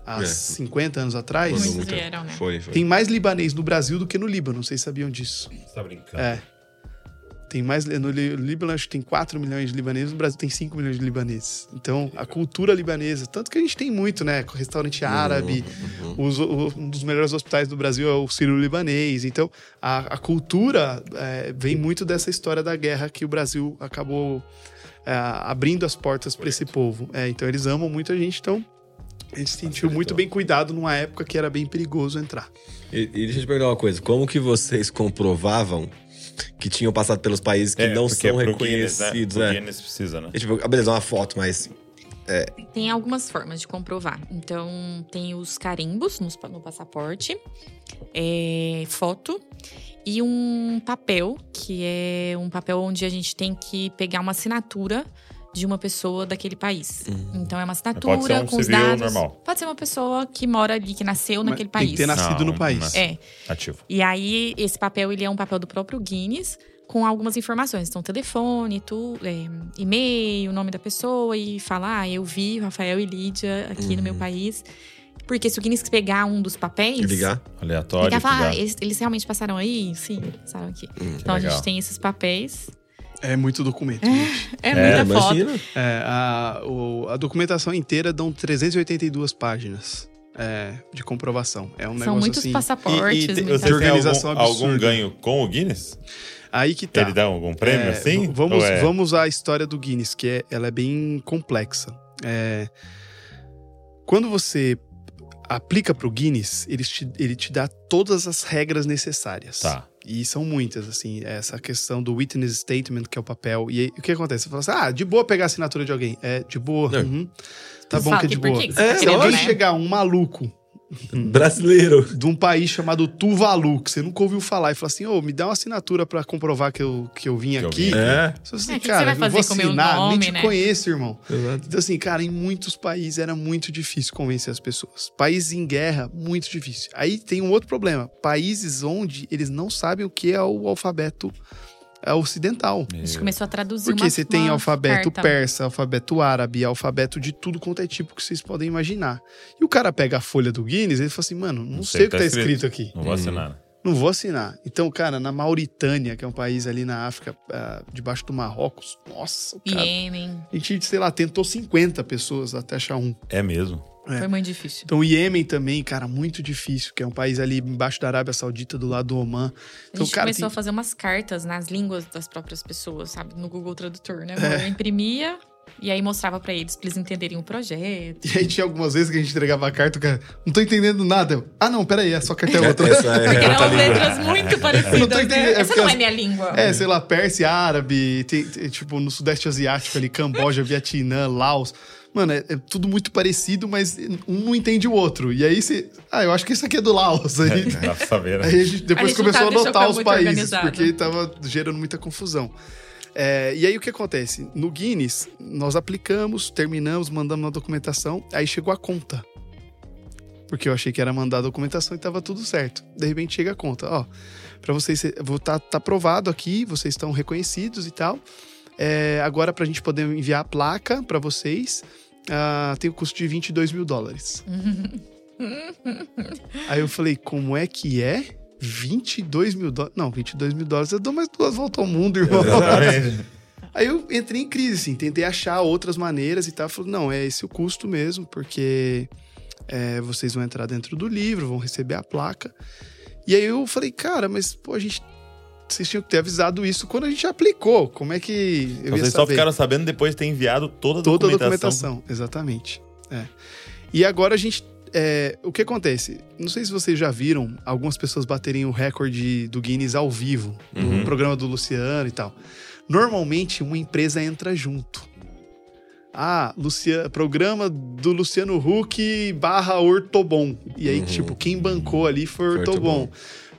há É. 50 anos atrás. Muito. vieram, né? Foi, foi. Tem mais libanês no Brasil do que no Líbano, vocês sabiam disso? Você tá brincando. É. Tem mais. No Lí- Líbano, acho que tem 4 milhões de libaneses, no Brasil tem 5 milhões de libaneses. Então, a cultura libanesa, tanto que a gente tem muito, né? Com restaurante árabe, os- o- um dos melhores hospitais do Brasil é o Sírio-Libanês. Então, a, a cultura é, vem muito dessa história da guerra que o Brasil acabou é, abrindo as portas para esse povo. É, então, eles amam muito a gente, então. A gente se sentiu muito bem cuidado numa época que era bem perigoso entrar. E, e deixa eu te perguntar uma coisa: como que vocês comprovavam que tinham passado pelos países que É, não são pro Guinness, né? reconhecidos, né? Guinness precisa, né? É tipo, ah, beleza, uma foto, mas. Tem algumas formas de comprovar. Então, tem os carimbos nos- no, passaporte, é, foto e um papel, que é um papel onde a gente tem que pegar uma assinatura de uma pessoa daquele país. Então, é uma assinatura Pode ser um com os dados. normal. Pode ser uma pessoa que mora ali, que nasceu Mas naquele tem país. que ter nascido Não, no país. É. Ativo. E aí, esse papel, ele é um papel do próprio Guinness, com algumas informações. Então, telefone, tu, é, e-mail, o nome da pessoa, e falar, ah, eu vi Rafael e Lídia aqui no meu país. Porque se o Guinness pegar um dos papéis... Ligar. Aleatório. Ligar e falar, ah, eles, eles realmente passaram aí? Sim, passaram aqui. então, a gente tem esses papéis. É muito documento, gente. É, É, muita foto. imagina. É, a, o- a documentação inteira dão 382 páginas é, de comprovação. É um São negócio muitos assim. passaportes. E, e muita- você organização algum, algum absurda. ganho com o Guinness? Aí que tá. Ele dá algum prêmio É, assim? Vamos, é- vamos à história do Guinness, que é, ela é bem complexa. É, quando você aplica para o Guinness, ele te, ele te dá todas as regras necessárias. Tá. E são muitas, assim, essa questão do witness statement, que é o papel. E aí, o que acontece? Você fala assim, ah, de boa pegar a assinatura de alguém. É, de boa. Uhum. Tá bom que é de boa. que É, tá Se querendo, alguém né? chegar, um maluco, Brasileiro. de um país chamado Tuvalu, que você nunca ouviu falar, e falar assim, ô, me dá uma assinatura pra comprovar que eu, que eu vim Que eu aqui. vim É. Você fala assim, É, que que cara, você vai eu fazer vou com o meu assinar, nem nome, te né? conheço, irmão. Exato. Então, assim, cara, em muitos países era muito difícil convencer as pessoas. Países em guerra, muito difícil. Aí tem um outro problema. Países onde eles não sabem o que é o alfabeto ocidental. A gente começou a traduzir Porque você tem alfabeto carta. persa, alfabeto árabe, alfabeto de tudo quanto é tipo que vocês podem imaginar. E o cara pega a folha do Guinness e ele fala assim, mano, não, sei, o que tá escrito, aqui. Não vou assinar. né? Não vou assinar. Então, cara, na Mauritânia, que é um país ali na África, ah, debaixo do Marrocos, nossa, cara, Iêmen. a gente, sei lá, tentou 50 pessoas até achar um. É mesmo. É. Foi muito difícil. Então, o Iêmen também, cara, muito difícil, que é um país ali embaixo da Arábia Saudita, do lado do Oman. A Então, gente cara, começou tem- a fazer umas cartas nas línguas das próprias pessoas, sabe? No Google Tradutor, né? É. Eu imprimia e aí mostrava pra eles, pra eles entenderem o projeto. E aí tinha algumas vezes que a gente entregava a carta, o cara, não tô entendendo nada. Eu, ah, não, peraí, a sua carta é outra. Essa é Porque outra eram letras muito parecidas, não tô entendendo, né? é Essa não é minha língua. É, sei lá, Pérsia, árabe, tem, tem, tipo, no Sudeste Asiático ali, Camboja, Vietnã, Laos. Mano, é, é tudo muito parecido, mas um não entende o outro. E aí você. Ah, eu acho que isso aqui é do Laos. Aí, Dá pra saber, né? aí a gente depois A gente começou tá- a anotar os países, organizado. porque tava gerando muita confusão. É, e aí o que acontece? No Guinness, nós aplicamos, terminamos, mandamos a documentação, aí chegou a conta. Porque eu achei que era mandar a documentação e tava tudo certo. De repente chega a conta, ó. Para vocês, vou tá, tá aprovado aqui, vocês estão reconhecidos e tal. É, agora, para a gente poder enviar a placa para vocês, uh, tem o custo de 22 mil dólares. Aí eu falei, como é que é? 22 mil dólares? Não, 22 mil dólares eu dou mais duas voltas ao mundo, irmão. Aí eu entrei em crise, assim, tentei achar outras maneiras e tal. Falei, não, é esse o custo mesmo, porque é, vocês vão entrar dentro do livro, vão receber a placa. E aí eu falei, cara, mas pô, a gente vocês tinham que ter avisado isso quando a gente aplicou. Como é que eu Vocês só ficaram sabendo depois de ter enviado toda a Toda documentação. a documentação, exatamente. É. E agora a gente. é, o que acontece? Não sei se vocês já viram algumas pessoas baterem o recorde do Guinness ao vivo, no programa do Luciano e tal. Normalmente uma empresa entra junto. Ah, Lucia, programa do Luciano Huck barra Ortobon. E aí, tipo, quem bancou ali foi Foi Ortobon. Ortobon.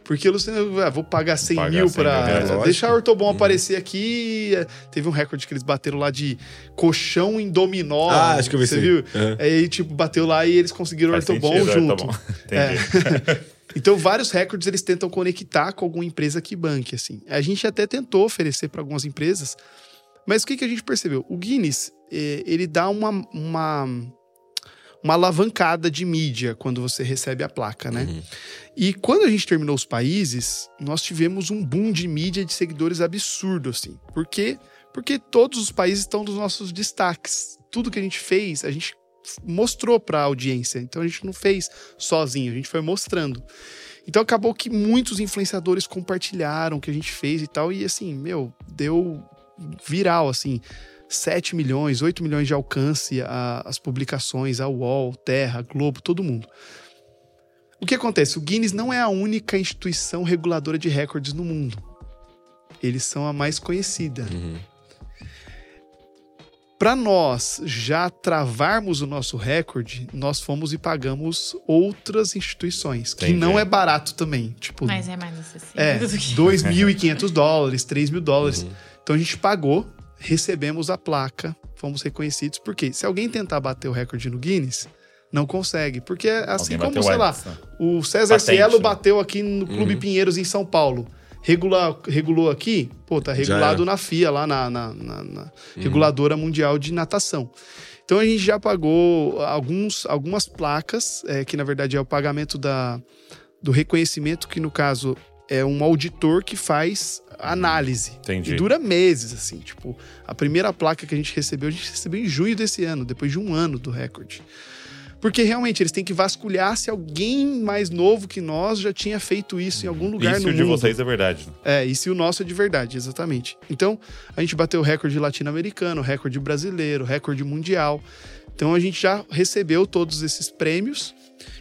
Porque o Luciano, ah, vou pagar 100 Pagar mil 100 mil pra. reais, lógico. deixar o Ortobon aparecer aqui. Teve um recorde que eles bateram lá de colchão em dominó. Ah, acho que eu vi Você viu? Uhum. Aí, tipo, bateu lá e eles conseguiram o Faz Ortobon sentido, junto. Ortobon. É. Então, vários recordes eles tentam conectar com alguma empresa que banque, assim. A gente até tentou oferecer para algumas empresas, mas o que, que a gente percebeu? O Guinness, eh, ele dá uma, uma, uma alavancada de mídia quando você recebe a placa, né? E quando a gente terminou os países, nós tivemos um boom de mídia de seguidores absurdo, assim. Por quê? Porque todos os países estão nos nossos destaques. Tudo que a gente fez, a gente mostrou para a audiência. Então a gente não fez sozinho, a gente foi mostrando. Então acabou que muitos influenciadores compartilharam o que a gente fez e tal. E assim, meu, deu viral, assim. 7 milhões, 8 milhões de alcance a- as publicações, a UOL, Terra, Globo, todo mundo. O que acontece? O Guinness não é a única instituição reguladora de recordes no mundo. Eles são a mais conhecida. Para nós já travarmos o nosso recorde, nós fomos e pagamos outras instituições, que Entendi. não é barato também. Tipo, Mas é mais acessível é, do que... 2.500 dólares, 3 mil dólares. Então a gente pagou, recebemos a placa, fomos reconhecidos. Porque se alguém tentar bater o recorde no Guinness, não consegue. Porque é assim como, sei lá, né? o César Patente, Cielo né? bateu aqui no Clube Pinheiros em São Paulo. Regula, regulou aqui, pô, tá regulado na FIA, lá na, na- na- na Reguladora Mundial de Natação. Então a gente já pagou alguns, algumas placas, é, que na verdade é o pagamento da, do reconhecimento, que no caso é um auditor que faz análise. Entendi. E dura meses, assim. Tipo, a primeira placa que a gente recebeu, a gente recebeu em junho desse ano, depois de um ano do recorde. Porque realmente eles têm que vasculhar se alguém mais novo que nós já tinha feito isso em algum lugar no e o de mundo. vocês é verdade. É, e se o nosso é de verdade, exatamente. Então, a gente bateu o recorde latino-americano, recorde brasileiro, recorde mundial. Então, a gente já recebeu todos esses prêmios.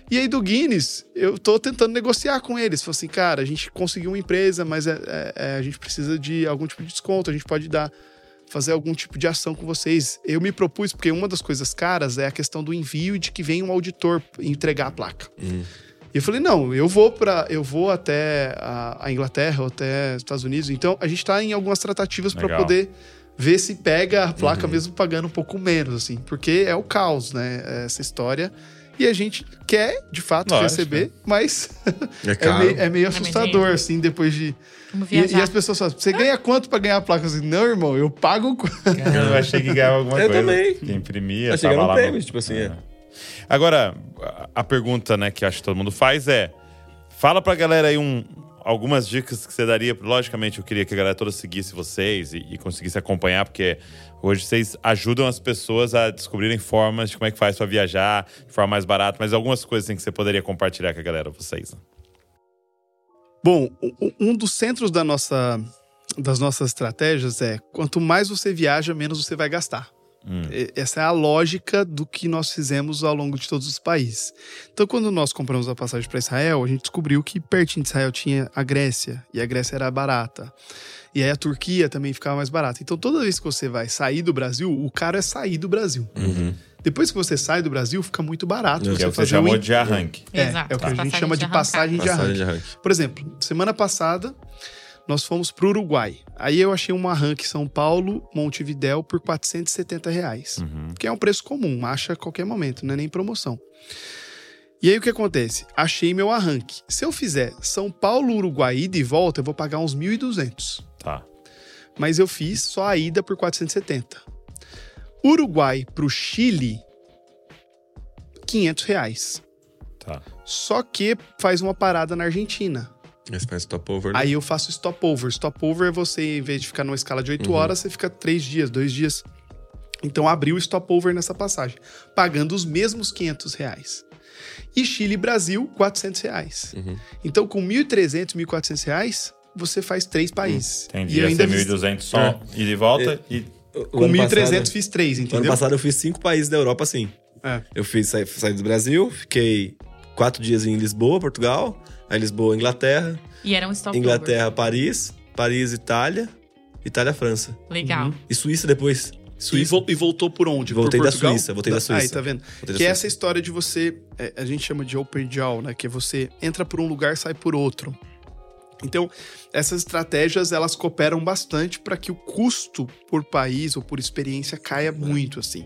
E aí, do Guinness, eu tô tentando negociar com eles. Falei assim, cara, a gente conseguiu uma empresa, mas é- é- é, a gente precisa de algum tipo de desconto, a gente pode dar fazer algum tipo de ação com vocês. Eu me propus, porque uma das coisas caras é a questão do envio e de que vem um auditor entregar a placa. E eu falei, não, eu vou para, eu vou até a, a Inglaterra ou até Estados Unidos. Então a gente está em algumas tratativas para poder ver se pega a placa mesmo pagando um pouco menos, assim, porque é o caos, né? Essa história. E a gente quer, de fato, Lógico, receber, mas É é, caro. meio, é meio assustador, assim, depois de. E, e as pessoas falam, você ganha quanto para ganhar a placa? Assim, não, irmão, eu pago. qu- Eu achei que ganhava alguma Eu coisa. também. Que imprimia, Achei que tava era um lá prêmio, no- tipo assim, é. Agora, a- a pergunta, né, que acho que todo mundo faz é: fala pra galera aí um, algumas dicas que você daria. Logicamente, eu queria que a galera toda seguisse vocês e, e conseguisse acompanhar, porque hoje vocês ajudam as pessoas a descobrirem formas de como é que faz pra viajar de forma mais barata, mas algumas coisas assim, que você poderia compartilhar com a galera, vocês. né? Bom, um dos centros da nossa, das nossas estratégias é quanto mais você viaja, menos você vai gastar. Essa é a lógica do que nós fizemos ao longo de todos os países. Então, quando nós compramos a passagem para Israel, a gente descobriu que pertinho de Israel tinha a Grécia, e a Grécia era barata. E aí a Turquia também ficava mais barata. Então, toda vez que você vai sair do Brasil, o caro é sair do Brasil. Depois que você sai do Brasil, fica muito barato é você o que você um chamou in- de arranque. É, Exato, é o que a gente passagem chama de de passagem de arranque. Por exemplo, semana passada nós fomos pro Uruguai. Aí eu achei uma rank São Paulo, Montevidéu por 470 reais. Uhum. Que é um preço comum, acha a qualquer momento, não é nem promoção. E aí o que acontece? Achei meu arranque. Se eu fizer São Paulo, Uruguai ida e volta, eu vou pagar uns 1.200. Tá. Mas eu fiz só a ida por 470. Uruguai pro Chile, 500 reais. Tá. Só que faz uma parada na Argentina. Esse faz stopover. né? Aí eu faço stopover. Stopover é você, em vez de ficar numa escala de 8 Uhum. horas, você fica 3 dias, 2 dias. Então abriu o stopover nessa passagem, pagando os mesmos 500 reais. E Chile e Brasil, 400 reais. Uhum. Então com 1.300, 1.400 reais, você faz três países. Entendi. E ainda ser fiz- 1.200 só É. e volta e... O com ano 1.300 passado- fiz três, o Ano entendeu? passado eu fiz cinco países da Europa assim. É. Eu fiz, saí, saí do Brasil, fiquei quatro dias em Lisboa, Portugal. Aí Lisboa, Inglaterra. E era um stop Inglaterra, Paris. Paris, Itália. Itália, França. Legal. Uhum. E Suíça depois. E, Suíça. e voltou por onde? Voltei por da? Suíça, voltei da Suíça. Aí, tá vendo? Voltei da Que é essa história de você. é, a gente chama de open jaw, né? Que é você entra por um lugar sai por outro. Então, essas estratégias elas cooperam bastante para que o custo por país ou por experiência caia muito, assim.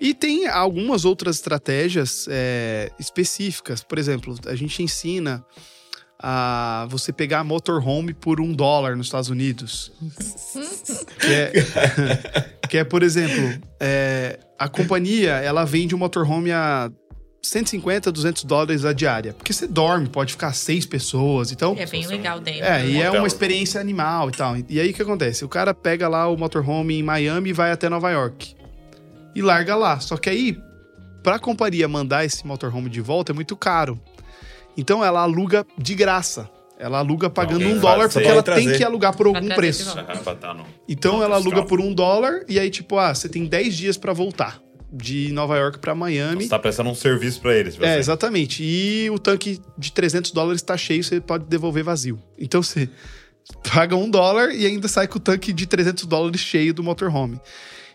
E tem algumas outras estratégias é, específicas. Por exemplo, a gente ensina a você pegar motorhome por um dólar nos Estados Unidos. que, é, que é, por exemplo, é, a companhia ela vende um motorhome a 150, 200 dólares a diária. Porque você dorme, pode ficar seis pessoas. Então, É bem legal dentro. é, e é uma experiência animal e tal. E aí o que acontece? O cara pega lá o motorhome em Miami e vai até Nova York. E larga lá. Só que aí, pra companhia mandar esse motorhome de volta é muito caro. Então ela aluga de graça. Ela aluga pagando Alguém um dólar porque ela Pode tem trazer. que alugar por algum trazer preço. Então ela aluga por um dólar e aí, tipo, ah, você tem 10 dias pra voltar. De Nova York pra Miami. Você tá prestando um serviço pra eles. tipo É, assim. exatamente. E o tanque de 300 dólares tá cheio, você pode devolver vazio. Então você paga um dólar e ainda sai com o tanque de 300 dólares cheio do motorhome.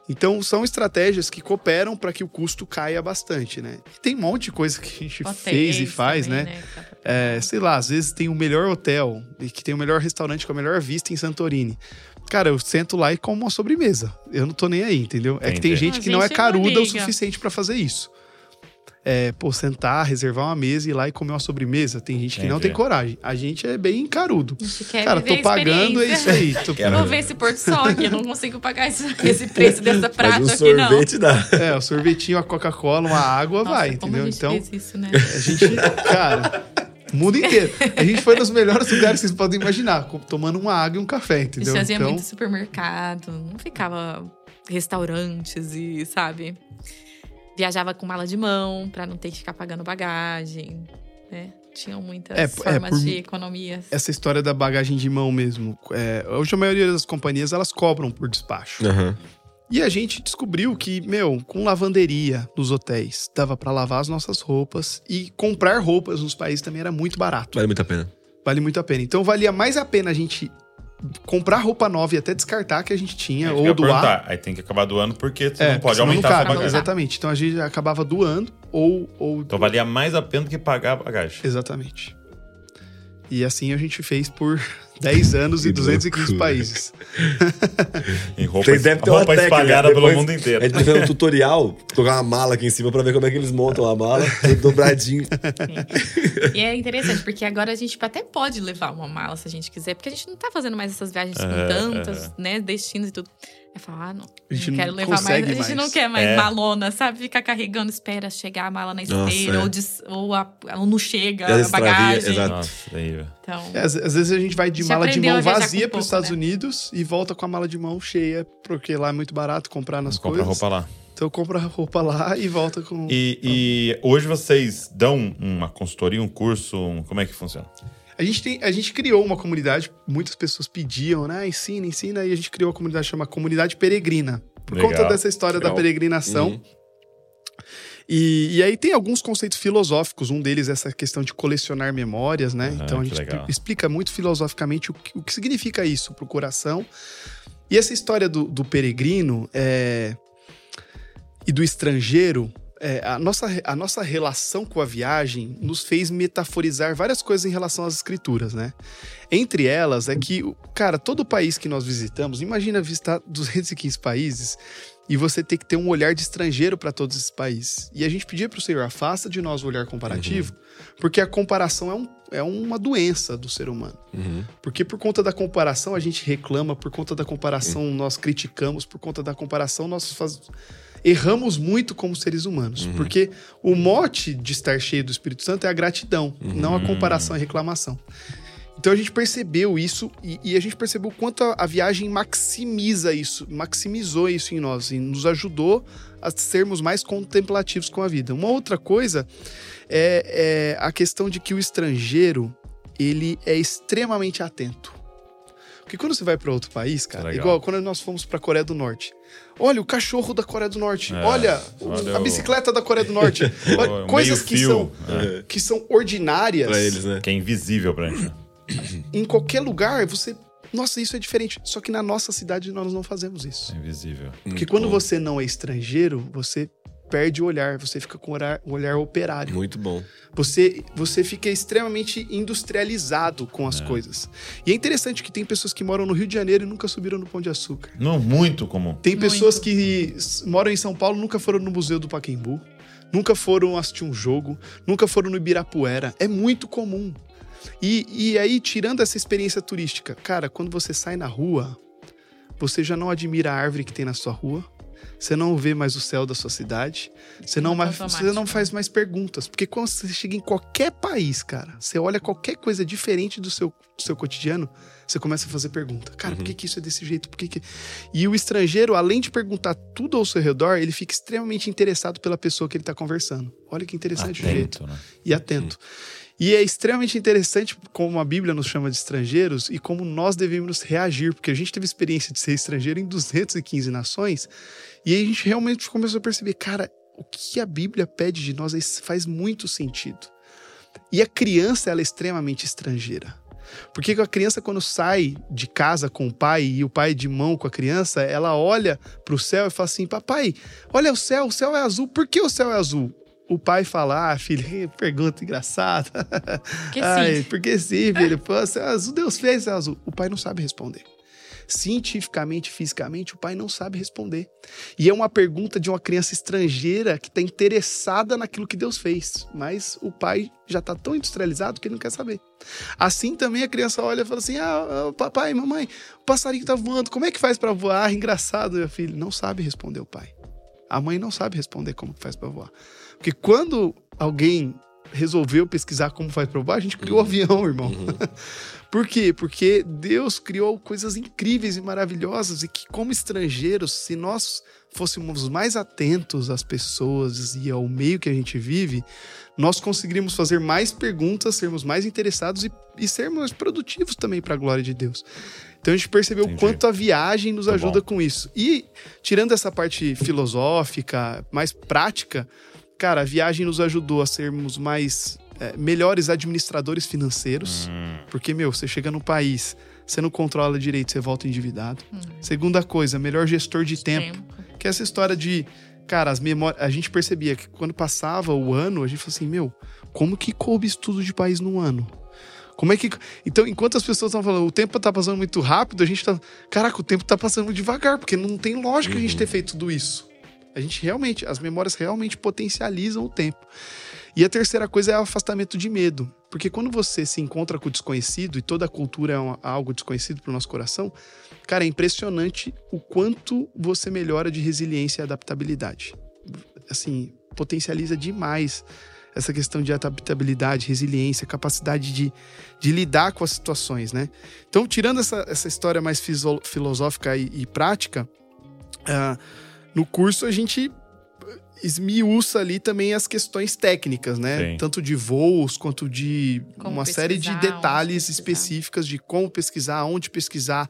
Então são estratégias que cooperam para que o custo caia bastante, né? E tem um monte de coisa que a gente Hotéis fez e faz, também, né? pra É, sei lá, às vezes tem o melhor hotel e que tem o melhor restaurante com a melhor vista em Santorini. Cara, eu sento lá e como uma sobremesa. Eu não tô nem aí, entendeu? É que tem Entendi. gente que não é gente não caruda o suficiente pra fazer isso. É, pô, sentar, reservar uma mesa e ir lá e comer uma sobremesa. Tem gente que não Entendi. tem coragem. A gente é bem carudo. A gente quer Cara, tô a pagando, é isso aí. Tô- Quero Vou ver esse Porto Sol aqui. Eu não consigo pagar esse, esse preço dessa prata um aqui, não. sorvete dá. É, o sorvetinho, a Coca-Cola, uma água, Nossa, vai, como entendeu? a gente Então, fez isso, né? a gente, cara, o mundo inteiro. A gente foi nos melhores lugares que vocês podem imaginar, tomando uma água e um café, A entendeu? gente fazia então, muito supermercado, não ficava restaurantes e, sabe? Viajava com mala de mão pra não ter que ficar pagando bagagem, né? Tinham muitas É, é, formas por de economias. essa história da bagagem de mão mesmo. É, hoje a maioria das companhias elas cobram por despacho. Aham. E a gente descobriu que, meu, com lavanderia nos hotéis, dava pra lavar as nossas roupas e comprar roupas nos países também era muito barato. Vale muito a pena. Vale muito a pena. Então valia mais a pena a gente comprar roupa nova e até descartar que a gente tinha Aí ou doar. Aí tem que acabar doando porque você É, não pode aumentar não a bagagem. Exatamente. Então a gente acabava doando ou. ou Então valia mais a pena do que pagar a bagagem. Exatamente. E assim a gente fez por 10 anos e Que 215 loucura. paizes. Em roupa, Vocês devem ter uma roupa técnica. espalhada pelo Depois mundo A inteiro. gente vai ver um tutorial, colocar uma mala aqui em cima pra ver como é que eles montam a mala, dobradinho. E é interessante, porque agora a gente até pode levar uma mala se a gente quiser, porque a gente não tá fazendo mais essas viagens com É, tantas, é. né, destinos e tudo. É falar, ah, não, A gente não quero não levar mais. A gente mais. não quer mais É. malona, sabe? Ficar carregando, espera chegar a mala na Nossa, esteira, é. ou, des- ou, a- ou não chega a bagagem. exato. Nossa, daí, velho. Então, É, às, às vezes a gente vai de Já mala de mão vazia para os Estados né? Unidos e volta com a mala de mão cheia, porque lá é muito barato comprar nas Compra coisas. roupa lá. Então compra roupa lá e volta com. E, e hoje vocês dão uma consultoria, um curso, um- como é que funciona? A gente, tem, a gente criou uma comunidade, muitas pessoas pediam, né? Ensina, ensina, e a gente criou uma comunidade chamada Comunidade Peregrina. Por Legal, conta dessa história legal. da peregrinação. Uhum. E, e aí tem alguns conceitos filosóficos, um deles é essa questão de colecionar memórias, né? Aham, então a gente explica muito filosoficamente o que, o que significa isso pro coração. E essa história do, do peregrino é, e do estrangeiro é, a, nossa, a nossa relação com a viagem nos fez metaforizar várias coisas em relação às escrituras, né? Entre elas é que, cara, todo país que nós visitamos, imagina visitar 215 países e você ter que ter um olhar de estrangeiro para todos esses países. E a gente pedia para o Senhor, afasta de nós o olhar comparativo, uhum. porque a comparação é, um, é uma doença do ser humano. Uhum. Porque por conta da comparação a gente reclama, por conta da comparação uhum. nós criticamos, por conta da comparação nós faz... erramos muito como seres humanos. Uhum. Porque o mote de estar cheio do Espírito Santo é a gratidão, não a uhum. comparação e reclamação. Então a gente percebeu isso e, e a gente percebeu o quanto a, a, viagem maximiza isso, maximizou isso em nós e nos ajudou a sermos mais contemplativos com a vida. Uma outra coisa é, é a questão de que o estrangeiro ele é extremamente atento. Porque quando você vai para outro país, cara, é igual quando nós fomos para a Coreia do Norte. Olha o cachorro da Coreia do Norte. É, olha, olha, a bicicleta o... da Coreia do Norte. Olha, coisas que são, é. que são ordinárias. Pra eles, né? Que é invisível pra gente em qualquer lugar, você. Nossa, isso é diferente. Só que na nossa cidade nós não fazemos isso. É invisível. Porque Muito quando bom. você não é estrangeiro, você perde o olhar, você fica com o olhar, o olhar operário. Muito bom. Você, você fica extremamente industrializado com as é. coisas. E é interessante que tem pessoas que moram no Rio de Janeiro e nunca subiram no Pão de Açúcar. Não, muito comum. Tem pessoas muito. que moram em São Paulo nunca foram no Museu do Paquembu, nunca foram assistir um jogo, nunca foram no Ibirapuera. É muito comum. E, e aí, tirando essa experiência turística, cara, quando você sai na rua, você já não admira a árvore que tem na sua rua, você não vê mais o céu da sua cidade, você não, mais, você não faz mais perguntas. Porque quando você chega em qualquer país, cara, você olha qualquer coisa diferente do seu, do seu cotidiano, você começa a fazer pergunta. Cara, uhum. por que, que isso é desse jeito? Por que, que... E o estrangeiro, além de perguntar tudo ao seu redor, ele fica extremamente interessado pela pessoa que ele está conversando. Olha que interessante atento, o jeito. Né? E atento. Uhum. E é extremamente interessante como a Bíblia nos chama de estrangeiros e como nós devemos reagir, porque a gente teve experiência de ser estrangeiro em 215 nações, e aí a gente realmente começou a perceber, cara, o que a Bíblia pede de nós faz muito sentido. E a criança, ela é extremamente estrangeira. Porque a criança, quando sai de casa com o pai e o pai de mão com a criança, ela olha para o céu e fala assim: Papai, olha o céu, o céu é azul. Por que o céu é azul? o pai falar, ah, filho, pergunta engraçada. Porque Ai, sim. Porque sim, filho. Pô, céu azul, Deus fez céu azul. O pai não sabe responder. Cientificamente, fisicamente, o pai não sabe responder. E é uma pergunta de uma criança estrangeira que está interessada naquilo que Deus fez. Mas o pai já está tão industrializado que ele não quer saber. Assim também a criança olha e fala assim: Ah, papai, mamãe, o passarinho está voando, como é que faz para voar? Engraçado, meu filho. Não sabe responder o pai. A mãe não sabe responder como faz para voar. Porque quando alguém resolveu pesquisar como faz para voar, a gente criou o uhum. avião, irmão. Uhum. Por quê? Porque Deus criou coisas incríveis e maravilhosas e que, como estrangeiros, se nós fôssemos mais atentos às pessoas e ao meio que a gente vive, nós conseguiríamos fazer mais perguntas, sermos mais interessados e, e sermos mais produtivos também para a glória de Deus. Então a gente percebeu o quanto a viagem nos tá ajuda com isso. E tirando essa parte filosófica, mais prática, cara, a viagem nos ajudou a sermos mais é, melhores administradores financeiros. Hum. Porque, meu, você chega no país, você não controla direito, você volta endividado. Hum. Segunda coisa, melhor gestor de tempo. tempo. Que é essa história de. Cara, as memórias. A gente percebia que quando passava o ano, a gente falou assim: meu, como que coube estudo de país num ano? Como é que. Então, enquanto as pessoas estão falando, o tempo tá passando muito rápido, a gente tá. Caraca, o tempo tá passando devagar, porque não tem lógica uhum. a gente uhum. ter feito tudo isso. A gente realmente, as memórias realmente potencializam o tempo. E a terceira coisa é o afastamento de medo. Porque quando você se encontra com o desconhecido, e toda a cultura é algo desconhecido para o nosso coração, cara, é impressionante o quanto você melhora de resiliência e adaptabilidade. Assim, potencializa demais essa questão de adaptabilidade, resiliência, capacidade de, de lidar com as situações, né? Então, tirando essa, essa história mais filosófica e, e prática, uh, no curso a gente esmiuça ali também as questões técnicas, né? Sim. Tanto de voos quanto de como uma série de detalhes específicas de como pesquisar, onde pesquisar.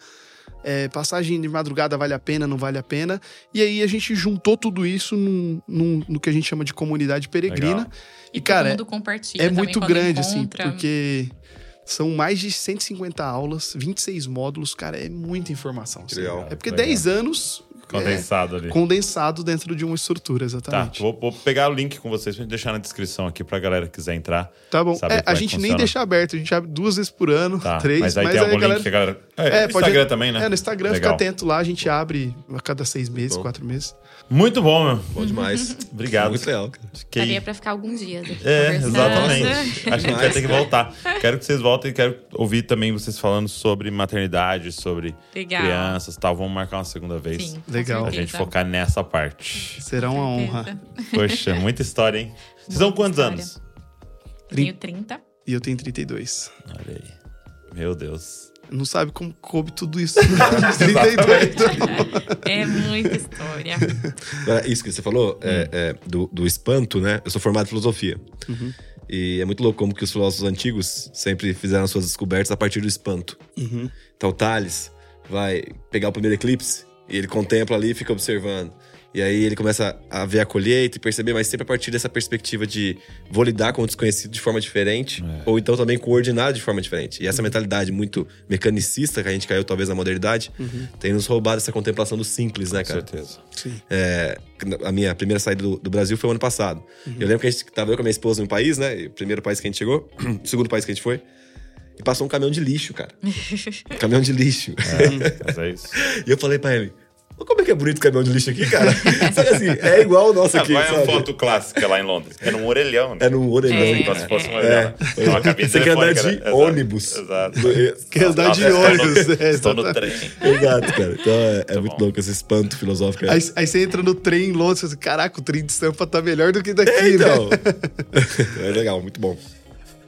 É, passagem de madrugada vale a pena, não vale a pena. E aí a gente juntou tudo isso num, num, no que a gente chama de comunidade peregrina. Legal. E, e cara, é muito grande, assim, encontra. assim, porque são mais de 150 aulas, 26 módulos, cara, é muita informação. Assim. Legal. É porque Legal. 10 anos Condensado ali. Condensado dentro de uma estrutura, Tá, exatamente. vou, vou pegar o link com vocês pra gente deixar na descrição aqui pra galera que quiser entrar. Tá bom. É, a é gente nem deixa aberto, a gente abre duas vezes por ano, Tá, três, mas aí tem algum link que a galera. É, pode- Instagram também, né? É, no Instagram, Legal. fica atento lá, a gente abre a cada seis meses, quatro meses. Muito bom, meu. Bom demais. Obrigado. Muito legal, cara. Fiquei- Daria pra ficar alguns dias aqui É, conversando. exatamente. Acho que a gente vai ter que voltar. Quero que vocês voltem e quero ouvir também vocês falando sobre maternidade, sobre Legal. crianças e tal. Vamos marcar uma segunda vez. Sim, Legal. A gente focar nessa parte. Será uma honra. Poxa, muita história, hein? Vocês são quantos história. anos? Tenho 30. E eu tenho 32. Olha aí. Meu Deus. Não sabe como coube tudo isso. 32. É muita história. Agora, isso que você falou, é, é, do, do espanto, né? Eu sou formado em filosofia. E é muito louco como que os filósofos antigos sempre fizeram suas descobertas a partir do espanto. Então, Thales vai pegar o primeiro eclipse e ele contempla ali e fica observando. E aí ele começa a ver a colheita e perceber, mas sempre a partir dessa perspectiva de vou lidar com o desconhecido de forma diferente, ou então também com o ordinário de forma diferente. E essa mentalidade muito mecanicista que a gente caiu talvez na modernidade, tem nos roubado essa contemplação do simples, né, Com cara? certeza. Sim. É, a minha primeira saída do, do Brasil foi o ano passado. Eu lembro que a gente tava eu com a minha esposa em um país, né? O primeiro país que a gente chegou, o segundo país que a gente foi. E passou um caminhão de lixo, cara. Caminhão de lixo. Mas é isso. e eu falei pra ele: "Mas como é que é bonito o caminhão de lixo aqui, cara? Sabe assim, é igual o nosso Ah, aqui. qual é a foto clássica lá em Londres? Era um orelhão, né? É no orelhão. É. Como se fosse um É. orelhão. É. Uma cabine Você quer andar de né? Exato. ônibus. Exato. Quer andar de Nossa, estou no- ônibus, é, Estou no trem. Exato, cara. Então é, é muito bom. louco esse espanto filosófico. aí. Aí, você entra no trem em Londres e fala assim, caraca, o trem de Sampa tá melhor do que daqui, É, né? então. é legal, muito bom.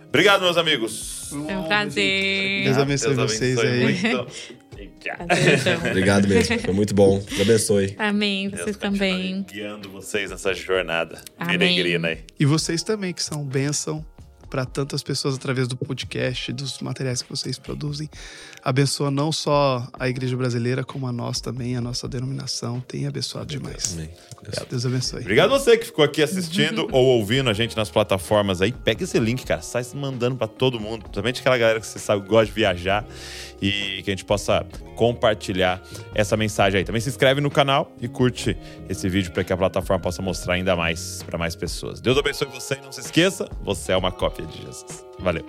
Obrigado, meus amigos. É um prazer. Deus abençoe vocês aí. muito. E. Adeusão. Obrigado mesmo. Foi muito bom. Deus abençoe. Amém. Deus Vocês continue também. Guiando vocês nessa jornada Amém. peregrina aí. E vocês também, que são bênção para tantas pessoas através do podcast, dos materiais que vocês produzem. Abençoa não só a igreja brasileira, como a nós também, a nossa denominação. Tem abençoado demais. Amém. Deus abençoe. Obrigado você que ficou aqui assistindo ou ouvindo a gente nas plataformas aí. Pega esse link, cara. Sai se mandando pra todo mundo. Principalmente aquela galera que você sabe que gosta de viajar. E que a gente possa compartilhar essa mensagem aí. Também se inscreve no canal e curte esse vídeo para que a plataforma possa mostrar ainda mais para mais pessoas. Deus abençoe você e não se esqueça, você é uma cópia de Jesus. Valeu.